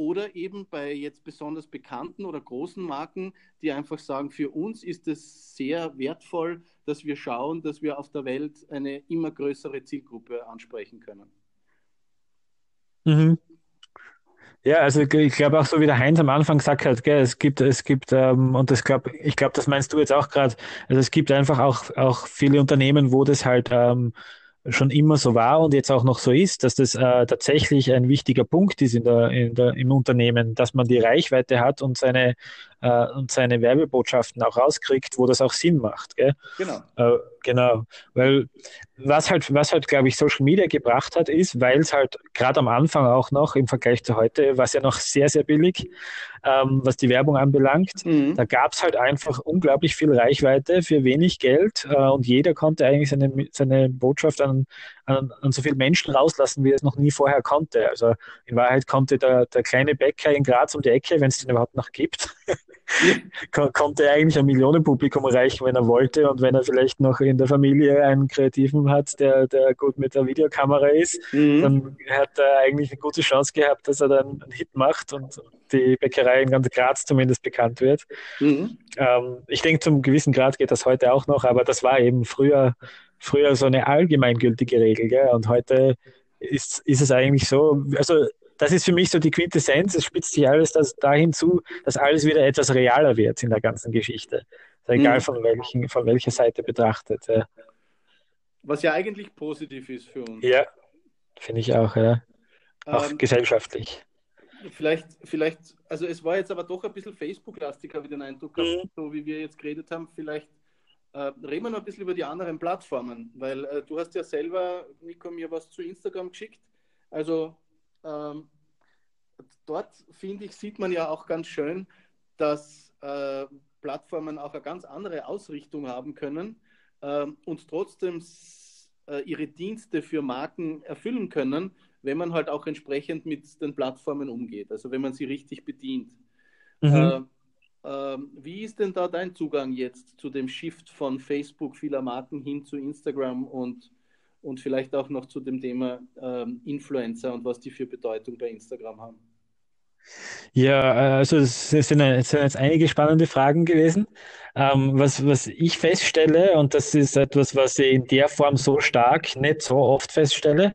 Speaker 2: oder eben bei jetzt besonders bekannten oder großen Marken, die einfach sagen, für uns ist es sehr wertvoll, dass wir schauen, dass wir auf der Welt eine immer größere Zielgruppe ansprechen können.
Speaker 3: Mhm. Ja, also ich glaube auch so wie der Heinz am Anfang gesagt hat, gell, es gibt, es gibt, ähm, und das glaub, ich glaube, das meinst du jetzt auch gerade, also es gibt einfach auch, auch viele Unternehmen, wo das halt ähm, schon immer so war und jetzt auch noch so ist, dass das äh, tatsächlich ein wichtiger Punkt ist in der, in der, im Unternehmen, dass man die Reichweite hat und seine, äh, und seine Werbebotschaften auch rauskriegt, wo das auch Sinn macht. Gell?
Speaker 2: Genau.
Speaker 3: Äh, genau. Weil was halt, was halt, glaube ich, Social Media gebracht hat, ist, weil es halt gerade am Anfang auch noch im Vergleich zu heute, was ja noch sehr, sehr billig, ähm, was die Werbung anbelangt. Mhm. Da gab es halt einfach unglaublich viel Reichweite für wenig Geld äh, und jeder konnte eigentlich seine, seine Botschaft an, an, an so viele Menschen rauslassen, wie er es noch nie vorher konnte. Also in Wahrheit konnte der, der kleine Bäcker in Graz um die Ecke, wenn es den überhaupt noch gibt, <laughs> konnte er eigentlich ein Millionenpublikum erreichen, wenn er wollte und wenn er vielleicht noch in der Familie einen Kreativen hat, der, der gut mit der Videokamera ist, mhm. dann hat er eigentlich eine gute Chance gehabt, dass er dann einen Hit macht und die Bäckerei in ganz Graz zumindest bekannt wird. Mhm. Ähm, ich denke, zum gewissen Grad geht das heute auch noch, aber das war eben früher, früher so eine allgemeingültige Regel. Gell? Und heute ist, ist es eigentlich so, also das ist für mich so die Quintessenz. Es spitzt sich alles das dahin zu, dass alles wieder etwas realer wird in der ganzen Geschichte. Also egal mhm. von, welchen, von welcher Seite betrachtet. Ja.
Speaker 2: Was ja eigentlich positiv ist für uns.
Speaker 3: Ja, finde ich auch, ja. Auch ähm, gesellschaftlich.
Speaker 2: Vielleicht, vielleicht, also es war jetzt aber doch ein bisschen Facebook-lastig, habe ich den Eindruck, mhm. so wie wir jetzt geredet haben. Vielleicht äh, reden wir noch ein bisschen über die anderen Plattformen, weil äh, du hast ja selber, Nico, mir was zu Instagram geschickt. Also ähm, dort, finde ich, sieht man ja auch ganz schön, dass äh, Plattformen auch eine ganz andere Ausrichtung haben können äh, und trotzdem äh, ihre Dienste für Marken erfüllen können, wenn man halt auch entsprechend mit den Plattformen umgeht, also wenn man sie richtig bedient. Mhm. Äh, wie ist denn da dein Zugang jetzt zu dem Shift von Facebook vieler Marken hin zu Instagram und und vielleicht auch noch zu dem Thema ähm, Influencer und was die für Bedeutung bei Instagram haben.
Speaker 3: Ja, also es sind, es sind jetzt einige spannende Fragen gewesen. Ähm, was, was ich feststelle, und das ist etwas, was ich in der Form so stark nicht so oft feststelle,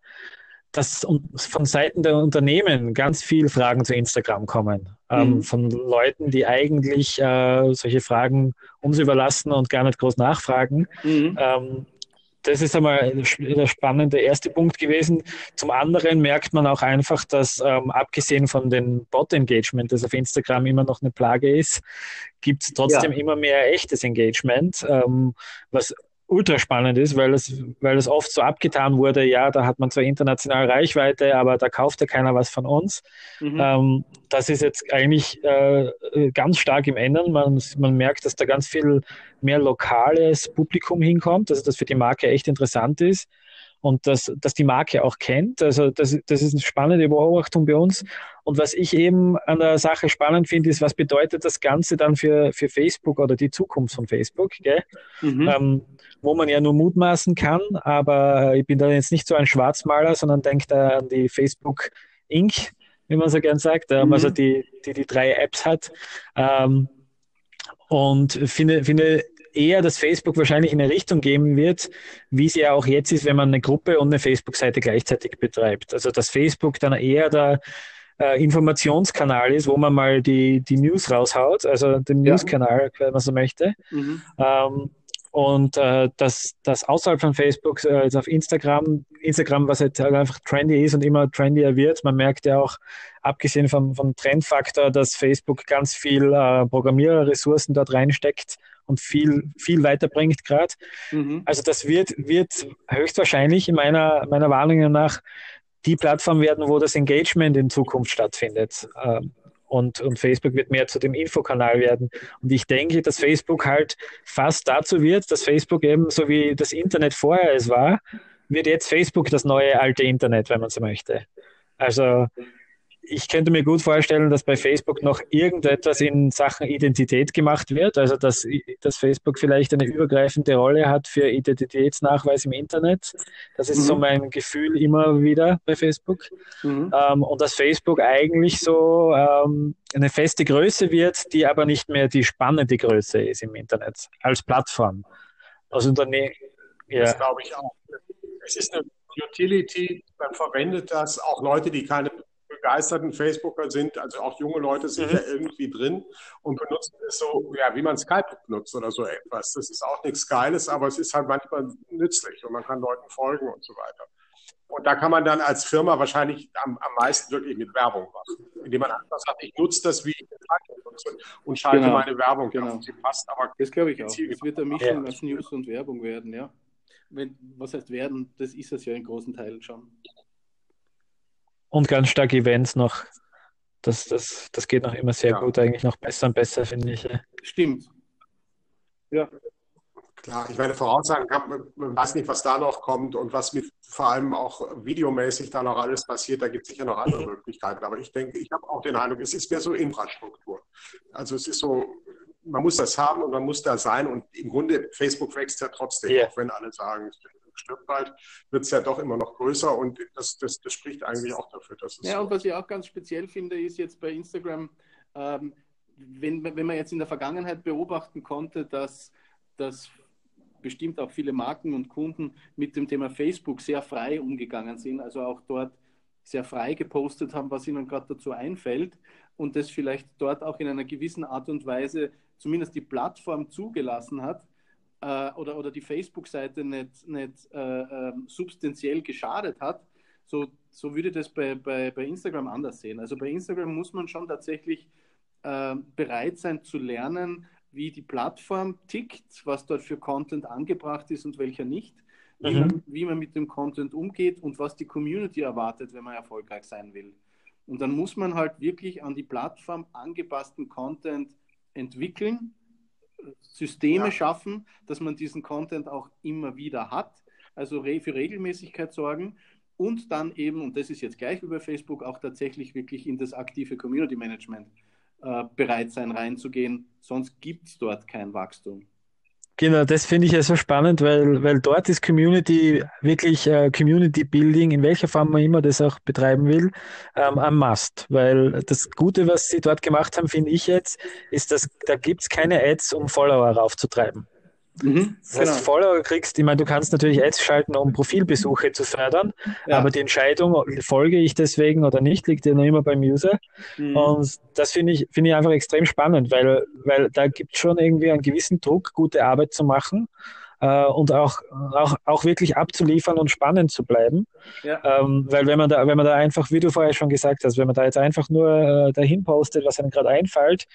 Speaker 3: dass von Seiten der Unternehmen ganz viele Fragen zu Instagram kommen. Ähm, mhm. Von Leuten, die eigentlich äh, solche Fragen uns überlassen und gar nicht groß nachfragen. Mhm. Ähm, das ist einmal der spannende erste Punkt gewesen. Zum anderen merkt man auch einfach, dass ähm, abgesehen von den Bot-Engagement, das auf Instagram immer noch eine Plage ist, gibt es trotzdem ja. immer mehr echtes Engagement, ähm, was ultra spannend ist, weil es, weil es oft so abgetan wurde, ja, da hat man zwar international Reichweite, aber da kauft ja keiner was von uns. Mhm. Ähm, das ist jetzt eigentlich äh, ganz stark im Ändern. Man, man merkt, dass da ganz viel mehr lokales Publikum hinkommt, also dass für die Marke echt interessant ist und dass, dass die Marke auch kennt. Also das, das ist eine spannende Beobachtung bei uns. Und was ich eben an der Sache spannend finde, ist, was bedeutet das Ganze dann für, für Facebook oder die Zukunft von Facebook, gell? Mhm. Ähm, wo man ja nur mutmaßen kann, aber ich bin da jetzt nicht so ein Schwarzmaler, sondern denke da an die Facebook Inc., wie man so gern sagt, ähm, also mhm. also die, die die drei Apps hat. Ähm, und finde, finde eher, dass Facebook wahrscheinlich in eine Richtung gehen wird, wie es ja auch jetzt ist, wenn man eine Gruppe und eine Facebook-Seite gleichzeitig betreibt. Also dass Facebook dann eher der äh, Informationskanal ist, wo man mal die, die News raushaut, also den News-Kanal, wenn man so möchte. Mhm. Ähm, und äh, dass das außerhalb von Facebook, äh, jetzt auf Instagram, Instagram, was jetzt halt einfach trendy ist und immer trendier wird, man merkt ja auch, abgesehen vom, vom Trendfaktor, dass Facebook ganz viel äh, Programmiererressourcen dort reinsteckt und viel, viel weiterbringt gerade. Mhm. Also das wird, wird höchstwahrscheinlich in meiner, meiner Wahrnehmung nach die Plattform werden, wo das Engagement in Zukunft stattfindet. Ähm, und, und Facebook wird mehr zu dem Infokanal werden. Und ich denke, dass Facebook halt fast dazu wird, dass Facebook eben, so wie das Internet vorher es war, wird jetzt Facebook das neue alte Internet, wenn man so möchte. Also ich könnte mir gut vorstellen, dass bei Facebook noch irgendetwas in Sachen Identität gemacht wird, also dass, dass Facebook vielleicht eine übergreifende Rolle hat für Identitätsnachweis im Internet. Das ist mhm. so mein Gefühl immer wieder bei Facebook. Mhm. Ähm, und dass Facebook eigentlich so ähm, eine feste Größe wird, die aber nicht mehr die spannende Größe ist im Internet als Plattform. Als Unternehmen.
Speaker 1: Ja. Das glaube ich auch. Es ist eine Utility, man verwendet das, auch Leute, die keine begeisterten Facebooker sind, also auch junge Leute sind mhm. ja irgendwie drin und benutzen es so, ja, wie man Skype benutzt oder so etwas. Das ist auch nichts Geiles, aber es ist halt manchmal nützlich und man kann Leuten folgen und so weiter. Und da kann man dann als Firma wahrscheinlich am, am meisten wirklich mit Werbung machen, indem man einfach sagt, ich nutze das, wie ich es nutze und schalte genau. meine Werbung
Speaker 2: genau. Sie passt, aber das glaube ich auch. Es wird eine Mischung aus News und Werbung werden, ja. Wenn, was heißt werden? Das ist es ja in großen Teilen schon.
Speaker 3: Und ganz stark Events noch. Das, das, das geht noch immer sehr ja. gut, eigentlich noch besser und besser, finde ich.
Speaker 2: Stimmt.
Speaker 1: Ja. Klar, ich meine, voraussagen kann, man weiß nicht, was da noch kommt und was mit vor allem auch videomäßig da noch alles passiert. Da gibt es sicher noch andere mhm. Möglichkeiten. Aber ich denke, ich habe auch den Eindruck, es ist mehr so Infrastruktur. Also es ist so, man muss das haben und man muss da sein. Und im Grunde, Facebook wächst ja trotzdem, yeah. auch wenn alle sagen, stirbt bald, wird es ja doch immer noch größer und das, das, das spricht eigentlich auch dafür, dass
Speaker 2: es. Ja, und was ich auch ganz speziell finde, ist jetzt bei Instagram, ähm, wenn, wenn man jetzt in der Vergangenheit beobachten konnte, dass, dass bestimmt auch viele Marken und Kunden mit dem Thema Facebook sehr frei umgegangen sind, also auch dort sehr frei gepostet haben, was ihnen gerade dazu einfällt und das vielleicht dort auch in einer gewissen Art und Weise zumindest die Plattform zugelassen hat, äh, oder, oder die Facebook-Seite nicht, nicht äh, äh, substanziell geschadet hat, so, so würde das bei, bei, bei Instagram anders sehen. Also bei Instagram muss man schon tatsächlich äh, bereit sein zu lernen, wie die Plattform tickt, was dort für Content angebracht ist und welcher nicht, mhm. wie, man, wie man mit dem Content umgeht und was die Community erwartet, wenn man erfolgreich sein will. Und dann muss man halt wirklich an die Plattform angepassten Content entwickeln Systeme ja. schaffen, dass man diesen Content auch immer wieder hat, also für Regelmäßigkeit sorgen und dann eben, und das ist jetzt gleich wie bei Facebook, auch tatsächlich wirklich in das aktive Community Management äh, bereit sein, reinzugehen, sonst gibt es dort kein Wachstum.
Speaker 3: Genau, das finde ich ja so spannend, weil, weil dort ist Community wirklich äh, Community Building, in welcher Form man immer das auch betreiben will, ähm, am Must. Weil das Gute, was sie dort gemacht haben, finde ich jetzt, ist, dass da gibt es keine Ads, um Follower raufzutreiben. Mhm, das heißt, genau. Follower kriegst, ich meine, du kannst natürlich Ads schalten, um Profilbesuche zu fördern, ja. aber die Entscheidung, folge ich deswegen oder nicht, liegt ja noch immer beim User. Mhm. Und das finde ich, finde ich einfach extrem spannend, weil, weil da gibt es schon irgendwie einen gewissen Druck, gute Arbeit zu machen äh, und auch, auch, auch wirklich abzuliefern und spannend zu bleiben. Ja. Ähm, weil wenn man da, wenn man da einfach, wie du vorher schon gesagt hast, wenn man da jetzt einfach nur äh, dahin postet, was einem gerade einfällt,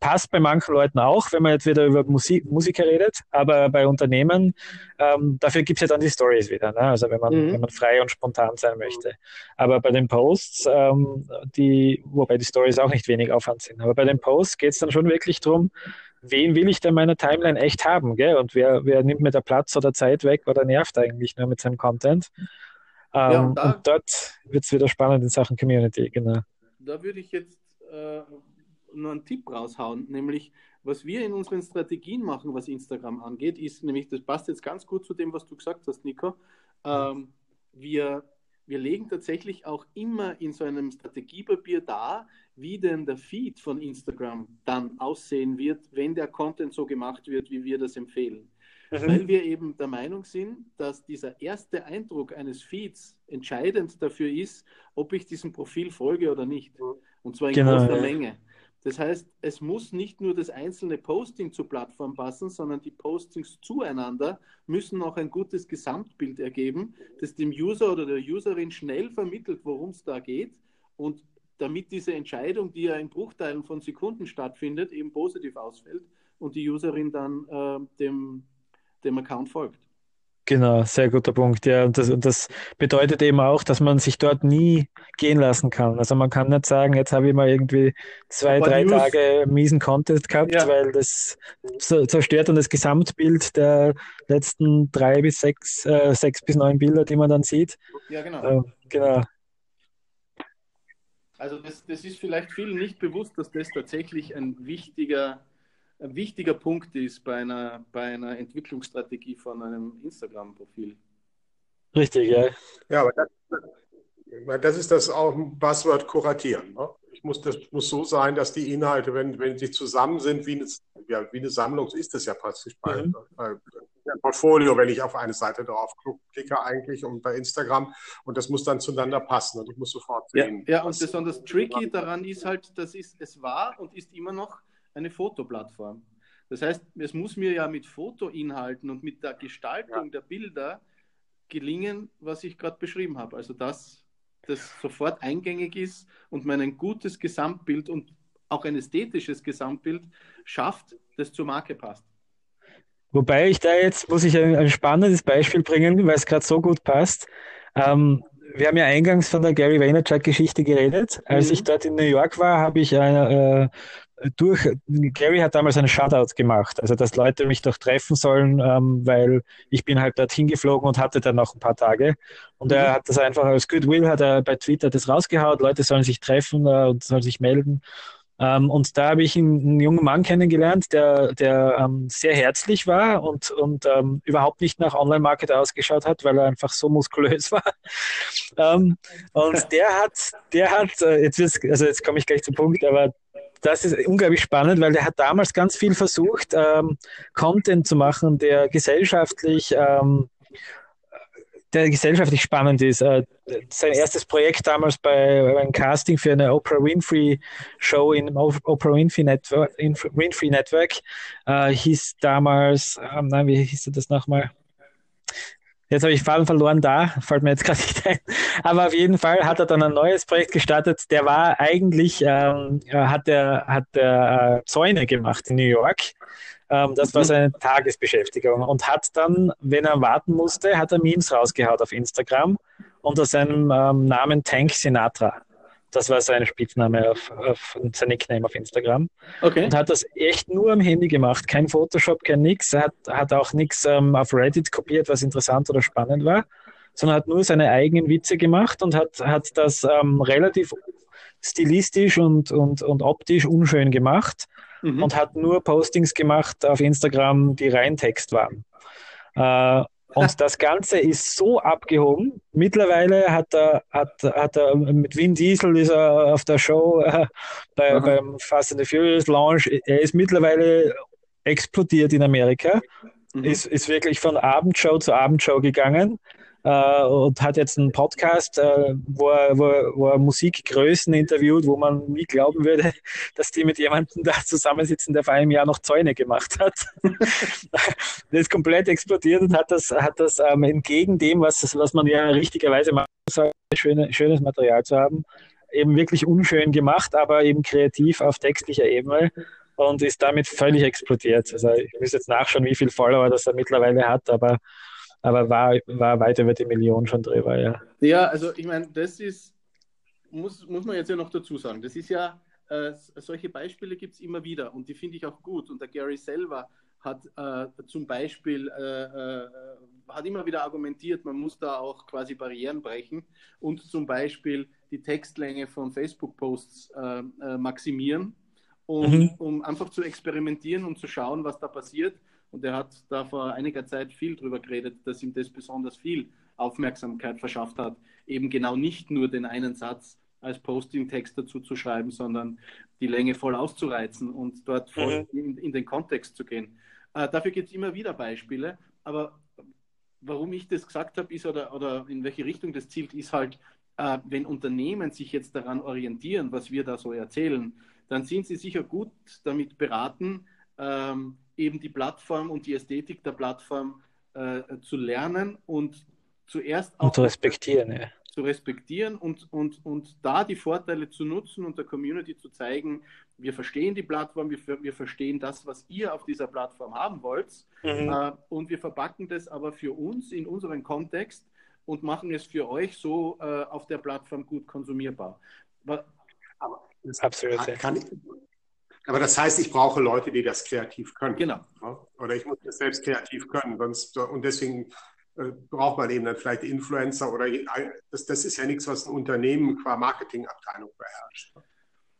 Speaker 3: passt bei manchen Leuten auch, wenn man jetzt wieder über Musik, Musiker redet, aber bei Unternehmen, ähm, dafür gibt es ja dann die Stories wieder, ne? also wenn man, mhm. wenn man frei und spontan sein möchte. Aber bei den Posts, ähm, die, wobei die Stories auch nicht wenig Aufwand sind, aber bei den Posts geht es dann schon wirklich darum, wen will ich denn meiner Timeline echt haben, gell? Und wer, wer nimmt mir da Platz oder Zeit weg oder nervt eigentlich nur mit seinem Content? Ähm, ja, und, und, dort wird es wieder spannend in Sachen Community, genau.
Speaker 2: Da würde ich jetzt äh, nur einen Tipp raushauen, nämlich was wir in unseren Strategien machen, was Instagram angeht, ist nämlich, das passt jetzt ganz gut zu dem, was du gesagt hast, Nico. Ähm, wir, wir legen tatsächlich auch immer in so einem Strategiepapier dar, wie denn der Feed von Instagram dann aussehen wird, wenn der Content so gemacht wird, wie wir das empfehlen. Mhm. Weil wir eben der Meinung sind, dass dieser erste Eindruck eines Feeds entscheidend dafür ist, ob ich diesem Profil folge oder nicht. Und zwar in genau, großer ja. Menge. Das heißt, es muss nicht nur das einzelne Posting zur Plattform passen, sondern die Postings zueinander müssen auch ein gutes Gesamtbild ergeben, das dem User oder der Userin schnell vermittelt, worum es da geht und damit diese Entscheidung, die ja in Bruchteilen von Sekunden stattfindet, eben positiv ausfällt und die Userin dann äh, dem, dem Account folgt.
Speaker 3: Genau, sehr guter Punkt. Ja, und das, und das bedeutet eben auch, dass man sich dort nie gehen lassen kann. Also man kann nicht sagen, jetzt habe ich mal irgendwie zwei, drei News. Tage miesen Content gehabt, ja. weil das zerstört dann das Gesamtbild der letzten drei bis sechs, äh, sechs bis neun Bilder, die man dann sieht.
Speaker 2: Ja, genau.
Speaker 3: Äh, genau.
Speaker 2: Also das, das ist vielleicht vielen nicht bewusst, dass das tatsächlich ein wichtiger ein wichtiger Punkt ist bei einer, bei einer Entwicklungsstrategie von einem Instagram-Profil.
Speaker 3: Richtig, ja.
Speaker 1: Ja, aber das, das ist das auch ein Buzzword kuratieren. Ne? Ich muss, das muss so sein, dass die Inhalte, wenn, wenn sie zusammen sind, wie eine, ja, wie eine Sammlung, so ist das ja praktisch bei, mhm. bei, bei Portfolio, wenn ich auf eine Seite drauf klicke eigentlich und bei Instagram und das muss dann zueinander passen und ich muss sofort
Speaker 2: sehen. Ja, ja und besonders tricky daran ist halt, das ist, es war und ist immer noch eine Fotoplattform. Das heißt, es muss mir ja mit Fotoinhalten und mit der Gestaltung ja. der Bilder gelingen, was ich gerade beschrieben habe. Also dass das sofort eingängig ist und man ein gutes Gesamtbild und auch ein ästhetisches Gesamtbild schafft, das zur Marke passt.
Speaker 3: Wobei ich da jetzt, muss ich ein, ein spannendes Beispiel bringen, weil es gerade so gut passt. Ähm, wir haben ja eingangs von der Gary Vaynerchuk-Geschichte geredet. Als mhm. ich dort in New York war, habe ich eine, äh, durch, Gary hat damals einen Shoutout gemacht, also dass Leute mich doch treffen sollen, ähm, weil ich bin halt dorthin geflogen und hatte dann noch ein paar Tage. Und mhm. er hat das einfach als Goodwill, hat er bei Twitter das rausgehaut, Leute sollen sich treffen äh, und sollen sich melden. Ähm, und da habe ich einen, einen, jungen Mann kennengelernt, der, der ähm, sehr herzlich war und, und ähm, überhaupt nicht nach Online-Market ausgeschaut hat, weil er einfach so muskulös <laughs> war. Ähm, und <laughs> der hat, der hat, äh, jetzt also jetzt komme ich gleich zum Punkt, aber das ist unglaublich spannend, weil der hat damals ganz viel versucht, ähm, Content zu machen, der gesellschaftlich, ähm, der gesellschaftlich spannend ist. Äh, sein erstes Projekt damals bei einem Casting für eine Oprah Winfrey Show im Oprah Winfrey Network, Winfrey Network äh, hieß damals, äh, nein, wie hieß das nochmal? Jetzt habe ich Faden verloren da, fällt mir jetzt gerade <laughs> nicht ein. Aber auf jeden Fall hat er dann ein neues Projekt gestartet. Der war eigentlich, ähm, hat er hat der, äh, Zäune gemacht in New York. Ähm, das war mhm. seine Tagesbeschäftigung und hat dann, wenn er warten musste, hat er Memes rausgehaut auf Instagram unter seinem ähm, Namen Tank Sinatra. Das war sein Spitzname auf, auf sein Nickname auf Instagram. Okay. Und hat das echt nur am Handy gemacht. Kein Photoshop, kein nix. Er hat, hat auch nichts ähm, auf Reddit kopiert, was interessant oder spannend war, sondern hat nur seine eigenen Witze gemacht und hat, hat das ähm, relativ stilistisch und, und, und optisch unschön gemacht mhm. und hat nur Postings gemacht auf Instagram, die rein Text waren. Äh, und <laughs> das Ganze ist so abgehoben. Mittlerweile hat er, hat, hat er mit Vin Diesel ist er auf der Show äh, bei, beim Fast and the Furious Launch. Er ist mittlerweile explodiert in Amerika. Mhm. Ist, ist wirklich von Abendshow zu Abendshow gegangen äh, und hat jetzt einen Podcast, äh, wo, er, wo, wo er Musikgrößen interviewt, wo man nie glauben würde, <laughs> dass die mit jemandem da zusammensitzen, der vor einem Jahr noch Zäune gemacht hat. <laughs> der ist komplett explodiert und hat das, hat das ähm, entgegen dem, was, was man ja richtigerweise machen soll, schöne, schönes Material zu haben, eben wirklich unschön gemacht, aber eben kreativ auf textlicher Ebene und ist damit völlig explodiert. Also ich muss jetzt nachschauen, wie viele Follower das er mittlerweile hat, aber aber war, war weit über die Million schon drüber, ja.
Speaker 2: Ja, also ich meine, das ist, muss, muss man jetzt ja noch dazu sagen, das ist ja, äh, solche Beispiele gibt es immer wieder und die finde ich auch gut. Und der Gary selber hat äh, zum Beispiel, äh, äh, hat immer wieder argumentiert, man muss da auch quasi Barrieren brechen und zum Beispiel die Textlänge von Facebook-Posts äh, äh, maximieren, um, mhm. um einfach zu experimentieren und zu schauen, was da passiert. Und er hat da vor einiger Zeit viel drüber geredet, dass ihm das besonders viel Aufmerksamkeit verschafft hat, eben genau nicht nur den einen Satz als Posting-Text dazu zu schreiben, sondern die Länge voll auszureizen und dort voll mhm. in, in, den Kontext zu gehen. Äh, dafür gibt es immer wieder Beispiele, aber warum ich das gesagt habe, ist oder, oder in welche Richtung das zielt, ist halt, äh, wenn Unternehmen sich jetzt daran orientieren, was wir da so erzählen, dann sind sie sicher gut damit beraten, ähm, eben die Plattform und die Ästhetik der Plattform äh, zu lernen und zuerst
Speaker 3: auch und zu respektieren, ja.
Speaker 2: zu respektieren und, und, und da die Vorteile zu nutzen und der Community zu zeigen, wir verstehen die Plattform, wir, wir verstehen das, was ihr auf dieser Plattform haben wollt mhm. äh, und wir verpacken das aber für uns in unseren Kontext und machen es für euch so äh, auf der Plattform gut konsumierbar.
Speaker 1: Aber das Absolut. Kann, ich, aber das heißt, ich brauche Leute, die das kreativ können.
Speaker 2: Genau.
Speaker 1: Oder ich muss das selbst kreativ können. Sonst, und deswegen äh, braucht man eben dann vielleicht Influencer oder das, das ist ja nichts, was ein Unternehmen qua Marketingabteilung beherrscht.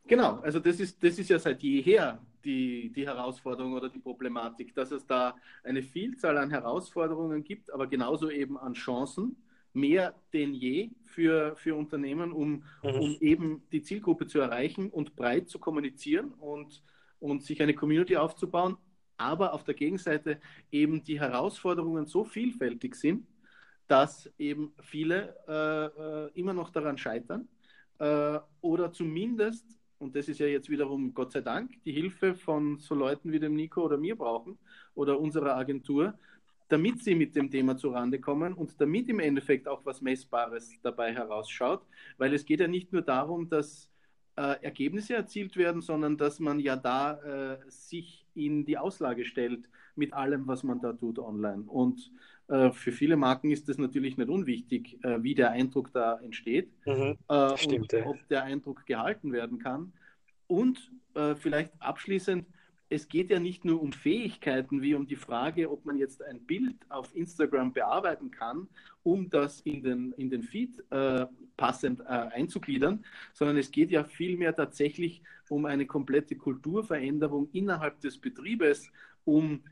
Speaker 2: Genau, also das ist, das ist ja seit jeher die, die Herausforderung oder die Problematik, dass es da eine Vielzahl an Herausforderungen gibt, aber genauso eben an Chancen mehr denn je für, für Unternehmen, um, mhm. um eben die Zielgruppe zu erreichen und breit zu kommunizieren und, und sich eine Community aufzubauen. Aber auf der Gegenseite eben die Herausforderungen so vielfältig sind, dass eben viele äh, äh, immer noch daran scheitern äh, oder zumindest, und das ist ja jetzt wiederum Gott sei Dank, die Hilfe von so Leuten wie dem Nico oder mir brauchen oder unserer Agentur, damit sie mit dem Thema zurande kommen und damit im Endeffekt auch was Messbares dabei herausschaut, weil es geht ja nicht nur darum, dass äh, Ergebnisse erzielt werden, sondern dass man ja da äh, sich in die Auslage stellt mit allem, was man da tut online. Und äh, für viele Marken ist das natürlich nicht unwichtig, äh, wie der Eindruck da entsteht mhm, äh, stimmt, und ja. ob der Eindruck gehalten werden kann. Und äh, vielleicht abschließend, es geht ja nicht nur um Fähigkeiten, wie um die Frage, ob man jetzt ein Bild auf Instagram bearbeiten kann, um das in den, in den Feed äh, passend äh, einzugliedern, sondern es geht ja vielmehr tatsächlich um eine komplette Kulturveränderung innerhalb des Betriebes, um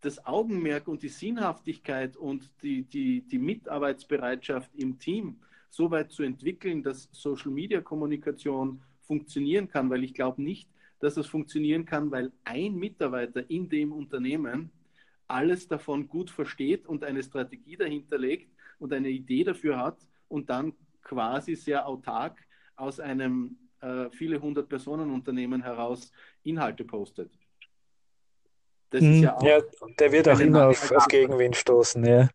Speaker 2: das Augenmerk und die Sinnhaftigkeit und die, die, die Mitarbeitsbereitschaft im Team so weit zu entwickeln, dass Social-Media-Kommunikation funktionieren kann, weil ich glaube nicht, dass das funktionieren kann, weil ein Mitarbeiter in dem Unternehmen alles davon gut versteht und eine Strategie dahinter legt und eine Idee dafür hat und dann quasi sehr autark aus einem äh, viele hundert Personen Unternehmen heraus Inhalte postet.
Speaker 3: Das ist hm, ja auch. Ja, der wird auch immer auf, auf Gegenwind stoßen, ja.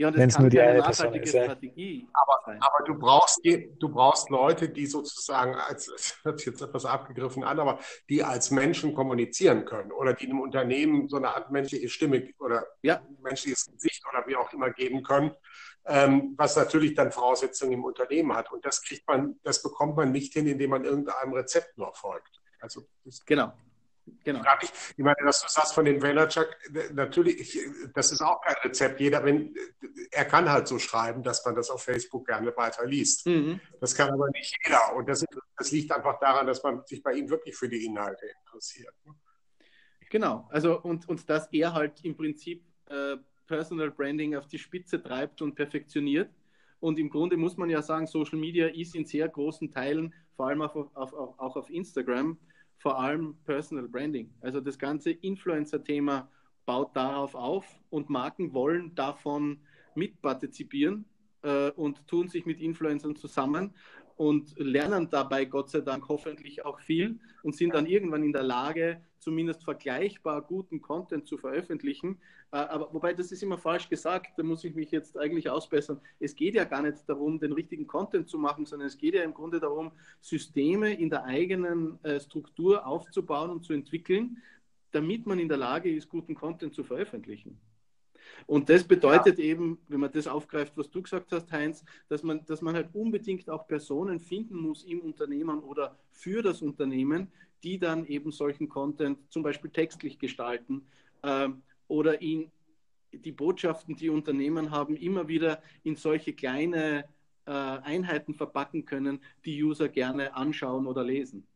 Speaker 2: Ja, Wenn es nur die eine Person ist. Strategie
Speaker 1: aber, aber du, brauchst, du brauchst Leute, die sozusagen, als, <laughs> das hört sich jetzt etwas abgegriffen an, aber die als Menschen kommunizieren können oder die einem Unternehmen so eine Art menschliche Stimme oder ja. menschliches Gesicht oder wie auch immer geben können, ähm, was natürlich dann Voraussetzungen im Unternehmen hat. Und das kriegt man, das bekommt man nicht hin, indem man irgendeinem Rezept nur folgt.
Speaker 2: Also genau.
Speaker 1: Genau. Ich, ich meine, dass du sagst von den Vaynerchuk, natürlich, das ist auch kein Rezept. Jeder, wenn, er kann halt so schreiben, dass man das auf Facebook gerne weiter liest. Mhm. Das kann aber nicht jeder. Und das, das, liegt einfach daran, dass man sich bei ihm wirklich für die Inhalte interessiert. Ne?
Speaker 2: Genau. Also, und, und dass er halt im Prinzip äh, Personal Branding auf die Spitze treibt und perfektioniert. Und im Grunde muss man ja sagen, Social Media ist in sehr großen Teilen, vor allem auf, auf, auch auf Instagram, vor allem Personal Branding. Also das ganze Influencer-Thema baut darauf auf und Marken wollen davon mitpartizipieren äh, und tun sich mit Influencern zusammen und lernen dabei Gott sei Dank hoffentlich auch viel und sind dann irgendwann in der Lage, zumindest vergleichbar guten Content zu veröffentlichen. Äh, aber wobei das ist immer falsch gesagt, da muss ich mich jetzt eigentlich ausbessern. Es geht ja gar nicht darum, den richtigen Content zu machen, sondern es geht ja im Grunde darum, Systeme in der eigenen äh, Struktur aufzubauen und zu entwickeln, damit man in der Lage ist, guten Content zu veröffentlichen. Und das bedeutet ja. eben, wenn man das aufgreift, was du gesagt hast, Heinz, dass man, dass man halt unbedingt auch Personen finden muss im Unternehmen oder für das Unternehmen, die dann eben solchen Content zum Beispiel textlich gestalten äh, oder ihn die Botschaften, die Unternehmen haben, immer wieder in solche kleine äh, Einheiten verpacken können, die User gerne anschauen oder lesen.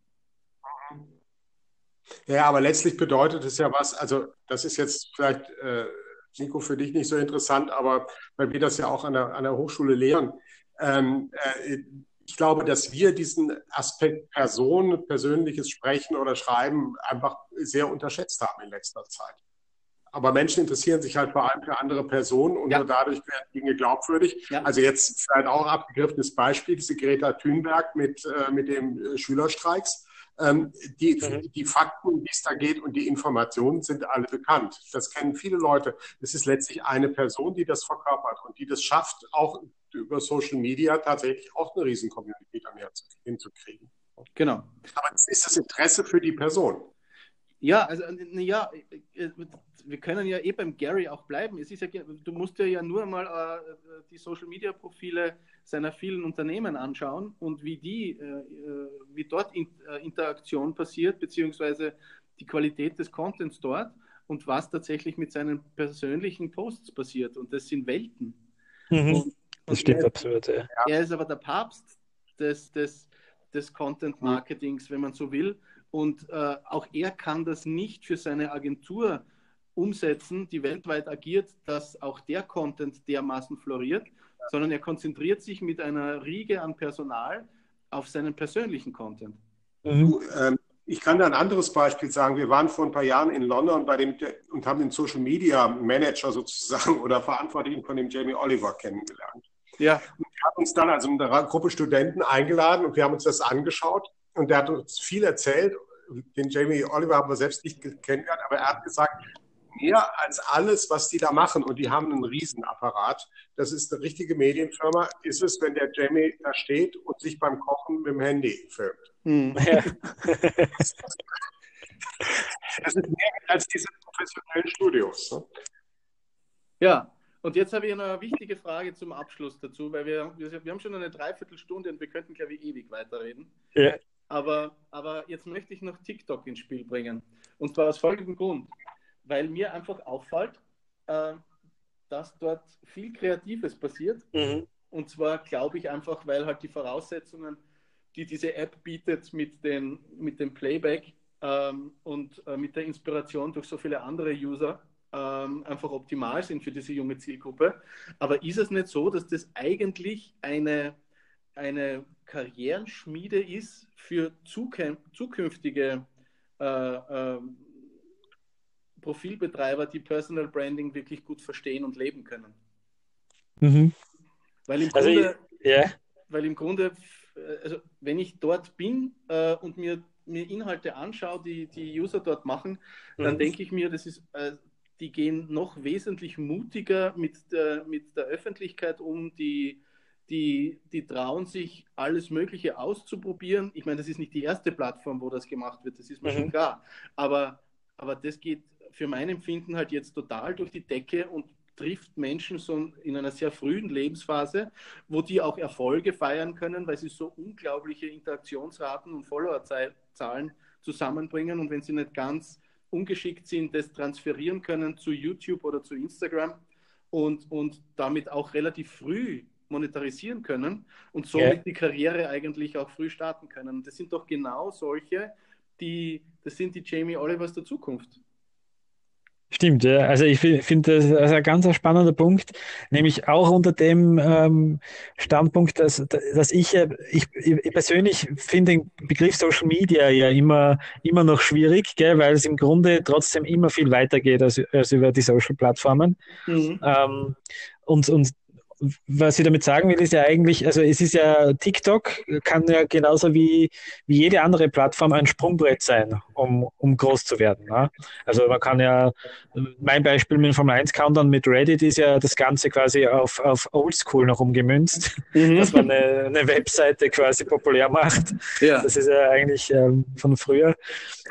Speaker 1: Ja, aber letztlich bedeutet es ja was, also das ist jetzt vielleicht äh, Nico, für dich nicht so interessant, aber weil wir das ja auch an der, an der Hochschule lehren. Ähm, äh, ich glaube, dass wir diesen Aspekt Person, persönliches Sprechen oder Schreiben einfach sehr unterschätzt haben in letzter Zeit. aber Menschen interessieren sich halt vor allem für andere Personen und ja. nur dadurch werden Dinge glaubwürdig. Ja. Also jetzt halt auch abgegriffenes Beispiel, diese Greta Thunberg mit, äh, mit dem äh, Schülerstreiks. Ähm, die, mhm. die Fakten, wie es da geht und die Informationen sind alle bekannt. Das kennen viele Leute. Es ist letztlich eine Person, die das verkörpert und die das schafft, auch über Social Media tatsächlich auch eine Riesen-Community dann hinzukriegen.
Speaker 2: Genau.
Speaker 1: Aber es ist das Interesse für die Person.
Speaker 2: Ja, also ja, äh, wir können ja eh beim Gary auch bleiben. Es ist ja, du musst ja, ja nur mal äh, die Social Media Profile seiner vielen Unternehmen anschauen und wie die, äh, äh wie dort in, äh, Interaktion passiert, beziehungsweise die Qualität des Contents dort und was tatsächlich mit seinen persönlichen Posts passiert. Und das sind Welten.
Speaker 3: Mhm. Und, das stimmt er, absurd, ja.
Speaker 2: Er ist aber der Papst des, des, des Content Marketings, wenn man so will. Und äh, auch er kann das nicht für seine Agentur umsetzen, die weltweit agiert, dass auch der Content dermaßen floriert, sondern er konzentriert sich mit einer Riege an Personal auf seinen persönlichen Content.
Speaker 1: Mhm. Ähm, ich kann da ein anderes Beispiel sagen. Wir waren vor ein paar Jahren in London bei dem, und haben den Social Media Manager sozusagen oder Verantwortlichen von dem Jamie Oliver kennengelernt.
Speaker 2: Ja.
Speaker 1: Und wir haben uns dann also eine Gruppe Studenten eingeladen und wir haben uns das angeschaut und der hat uns viel erzählt. Den Jamie Oliver haben wir selbst nicht kennengelernt, aber er hat gesagt, mehr als alles, was die da machen. Und die haben einen Riesenapparat. Das ist eine richtige Medienfirma. Ist es, wenn der Jamie da steht und sich beim Kochen mit dem Handy filmt. Hm. <laughs> das ist mehr als diese professionellen Studios. Ne?
Speaker 2: Ja, und jetzt habe ich eine wichtige Frage zum Abschluss dazu, weil wir, wir, wir haben schon eine Dreiviertelstunde und wir könnten, glaube ich, ewig weiterreden. Ja. Aber, aber jetzt möchte ich noch TikTok ins Spiel bringen. Und zwar aus folgendem Grund weil mir einfach auffällt, äh, dass dort viel Kreatives passiert. Mhm. Und zwar glaube ich einfach, weil halt die Voraussetzungen, die diese App bietet mit, den, mit dem Playback ähm, und äh, mit der Inspiration durch so viele andere User, ähm, einfach optimal sind für diese junge Zielgruppe. Aber ist es nicht so, dass das eigentlich eine, eine Karrierenschmiede ist für zukünftige äh, äh, Profilbetreiber, die Personal Branding wirklich gut verstehen und leben können. Mhm. Weil im also Grunde, ich, yeah. weil im Grunde also wenn ich dort bin äh, und mir, mir Inhalte anschaue, die die User dort machen, dann mhm. denke ich mir, das ist, äh, die gehen noch wesentlich mutiger mit der, mit der Öffentlichkeit um, die, die, die trauen sich, alles Mögliche auszuprobieren. Ich meine, das ist nicht die erste Plattform, wo das gemacht wird, das ist mir mhm. schon klar. Aber, aber das geht für mein Empfinden halt jetzt total durch die Decke und trifft Menschen so in einer sehr frühen Lebensphase, wo die auch Erfolge feiern können, weil sie so unglaubliche Interaktionsraten und Followerzahlen zusammenbringen und wenn sie nicht ganz ungeschickt sind, das transferieren können zu YouTube oder zu Instagram und, und damit auch relativ früh monetarisieren können und somit yeah. die Karriere eigentlich auch früh starten können. Das sind doch genau solche, die, das sind die Jamie Olivers der Zukunft.
Speaker 3: Stimmt, ja. Also ich finde das also ein ganz spannender Punkt, nämlich auch unter dem ähm, Standpunkt, dass, dass ich, ich, ich persönlich finde den Begriff Social Media ja immer, immer noch schwierig, gell, weil es im Grunde trotzdem immer viel weiter geht als, als über die Social Plattformen. Mhm. Ähm, und, und was ich damit sagen will, ist ja eigentlich, also es ist ja, TikTok kann ja genauso wie, wie jede andere Plattform ein Sprungbrett sein, um, um groß zu werden. Ne? Also man kann ja, mein Beispiel mit dem Formel 1 Countdown mit Reddit ist ja das Ganze quasi auf, auf Oldschool noch umgemünzt, mhm. dass man eine, eine Webseite quasi populär macht. Ja. Das ist ja eigentlich ähm, von früher.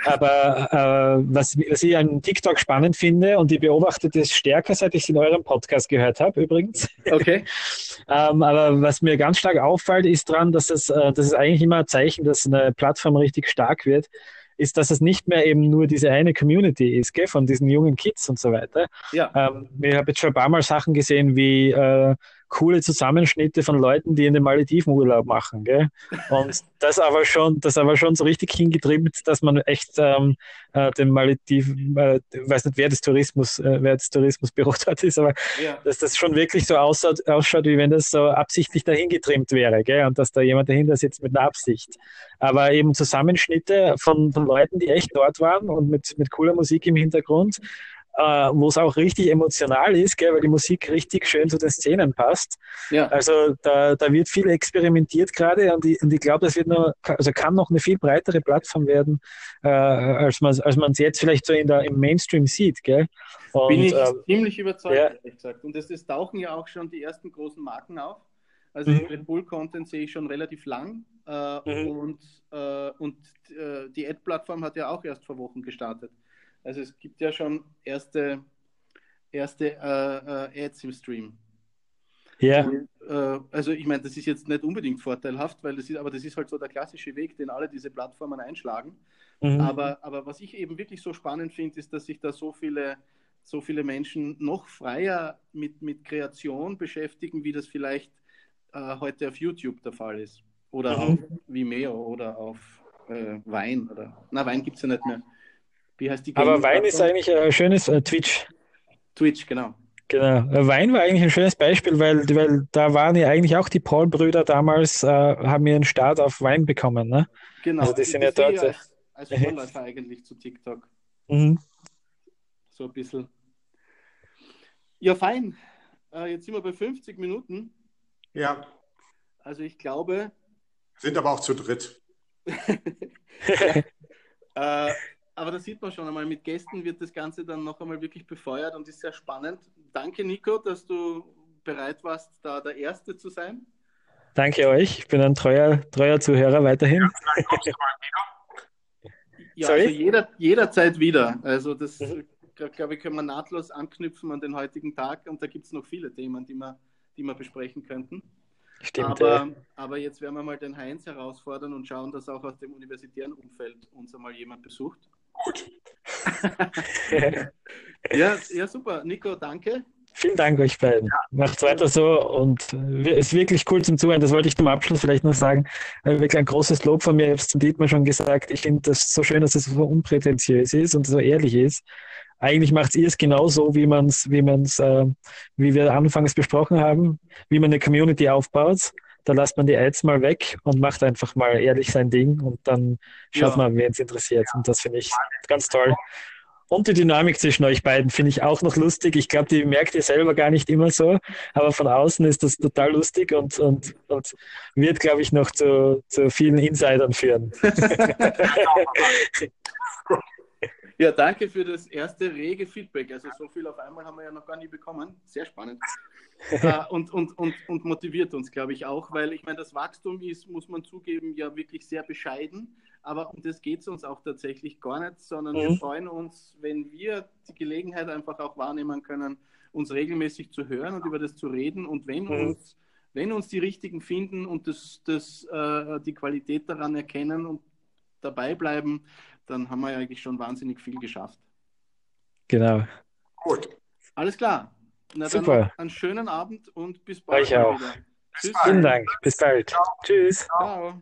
Speaker 3: Aber äh, was, was ich an TikTok spannend finde, und ich beobachte das stärker, seit ich es in eurem Podcast gehört habe, übrigens.
Speaker 2: Okay.
Speaker 3: Ähm, aber was mir ganz stark auffällt, ist dran, dass es, äh, das ist eigentlich immer ein Zeichen, dass eine Plattform richtig stark wird, ist, dass es nicht mehr eben nur diese eine Community ist, gell, von diesen jungen Kids und so weiter. Ja. Ähm, ich habe jetzt schon ein paar Mal Sachen gesehen wie äh, coole Zusammenschnitte von Leuten, die in den Malediven Urlaub machen. Gell? Und <laughs> das aber schon, das aber schon so richtig hingetrimmt, dass man echt ähm, äh, den Malediven, äh, weiß nicht, wer das Tourismus, äh, wer das Tourismusbüro <laughs> dort ist, aber ja. dass das schon wirklich so ausschaut, ausschaut, wie wenn das so absichtlich dahin getrimmt wäre, gell? Und dass da jemand dahinter sitzt mit einer Absicht. Aber eben Zusammenschnitte von, von Leuten, die echt dort waren und mit, mit cooler Musik im Hintergrund äh, wo es auch richtig emotional ist, gell, weil die Musik richtig schön zu den Szenen passt. Ja. Also da, da wird viel experimentiert gerade und ich, und ich glaube, das wird noch, also kann noch eine viel breitere Plattform werden, äh, als man als man es jetzt vielleicht so in der, im Mainstream sieht. Gell?
Speaker 2: Und, Bin ich äh, ziemlich überzeugt, ja. ehrlich gesagt. Und es, es tauchen ja auch schon die ersten großen Marken auf. Also mhm. Red Bull Content sehe ich schon relativ lang. Äh, mhm. Und, äh, und äh, die Ad-Plattform hat ja auch erst vor Wochen gestartet. Also es gibt ja schon erste, erste äh, äh, Ads im Stream.
Speaker 3: Ja.
Speaker 2: Und, äh, also ich meine, das ist jetzt nicht unbedingt vorteilhaft, weil das ist, aber das ist halt so der klassische Weg, den alle diese Plattformen einschlagen. Mhm. Aber, aber was ich eben wirklich so spannend finde, ist, dass sich da so viele, so viele Menschen noch freier mit, mit Kreation beschäftigen, wie das vielleicht äh, heute auf YouTube der Fall ist. Oder mhm. auf Vimeo oder auf äh, Wein. Oder, na, Wein gibt es ja nicht mehr.
Speaker 3: Wie heißt die Aber Wein ist eigentlich ein schönes äh, Twitch.
Speaker 2: Twitch, genau.
Speaker 3: Genau. Äh, Wein war eigentlich ein schönes Beispiel, weil, weil da waren ja eigentlich auch die Paul-Brüder damals, äh, haben ihren Start auf Wein bekommen. Ne?
Speaker 2: Genau. Also die sind ja dort. Als, als Vorläufer <laughs> eigentlich zu TikTok.
Speaker 3: Mhm.
Speaker 2: So ein bisschen. Ja, fein. Äh, jetzt sind wir bei 50 Minuten.
Speaker 1: Ja.
Speaker 2: Also ich glaube.
Speaker 1: Sind aber auch zu dritt. <laughs> <laughs>
Speaker 2: äh, aber da sieht man schon einmal, mit Gästen wird das Ganze dann noch einmal wirklich befeuert und ist sehr spannend. Danke, Nico, dass du bereit warst, da der Erste zu sein.
Speaker 3: Danke euch. Ich bin ein treuer, treuer Zuhörer weiterhin.
Speaker 2: Ja, also jeder, jederzeit wieder. Also das, mhm. glaube ich, können wir nahtlos anknüpfen an den heutigen Tag und da gibt es noch viele Themen, die wir, die wir besprechen könnten.
Speaker 3: Stimmt.
Speaker 2: Aber, ja. aber jetzt werden wir mal den Heinz herausfordern und schauen, dass auch aus dem universitären Umfeld uns einmal jemand besucht.
Speaker 1: Gut. <laughs>
Speaker 2: ja, ja, super. Nico, danke.
Speaker 3: Vielen Dank euch beiden. Ja. Macht's weiter so und es ist wirklich cool zum Zuhören. Das wollte ich zum Abschluss vielleicht noch sagen. Äh, wirklich ein großes Lob von mir. Ich habe es zum Dietmar schon gesagt. Ich finde das so schön, dass es so unprätentiös ist und so ehrlich ist. Eigentlich macht ihr es genauso, wie man es, wie man es, äh, wie wir anfangs besprochen haben, wie man eine Community aufbaut da lässt man die Ads mal weg und macht einfach mal ehrlich sein Ding und dann schaut ja. man, wen es interessiert. Und das finde ich ganz toll. Und die Dynamik zwischen euch beiden finde ich auch noch lustig. Ich glaube, die merkt ihr selber gar nicht immer so, aber von außen ist das total lustig und, und, und wird, glaube ich, noch zu, zu vielen Insidern führen. <laughs>
Speaker 2: Ja, danke für das erste rege Feedback. Also so viel auf einmal haben wir ja noch gar nie bekommen. Sehr spannend. Äh, und, und, und, und motiviert uns, glaube ich, auch, weil ich meine, das Wachstum ist, muss man zugeben, ja wirklich sehr bescheiden. Aber um das geht es uns auch tatsächlich gar nicht, sondern mhm. wir freuen uns, wenn wir die Gelegenheit einfach auch wahrnehmen können, uns regelmäßig zu hören und über das zu reden. Und wenn mhm. uns wenn uns die Richtigen finden und das, das, äh, die Qualität daran erkennen und dabei bleiben, dann haben wir ja eigentlich schon wahnsinnig viel geschafft.
Speaker 3: Genau.
Speaker 1: Gut.
Speaker 2: Alles klar.
Speaker 3: Na, Super.
Speaker 2: einen schönen Abend und bis bald.
Speaker 3: Euch auch. Tschüss. Vielen Dank. Bis bald. Ciao. Tschüss. Ciao.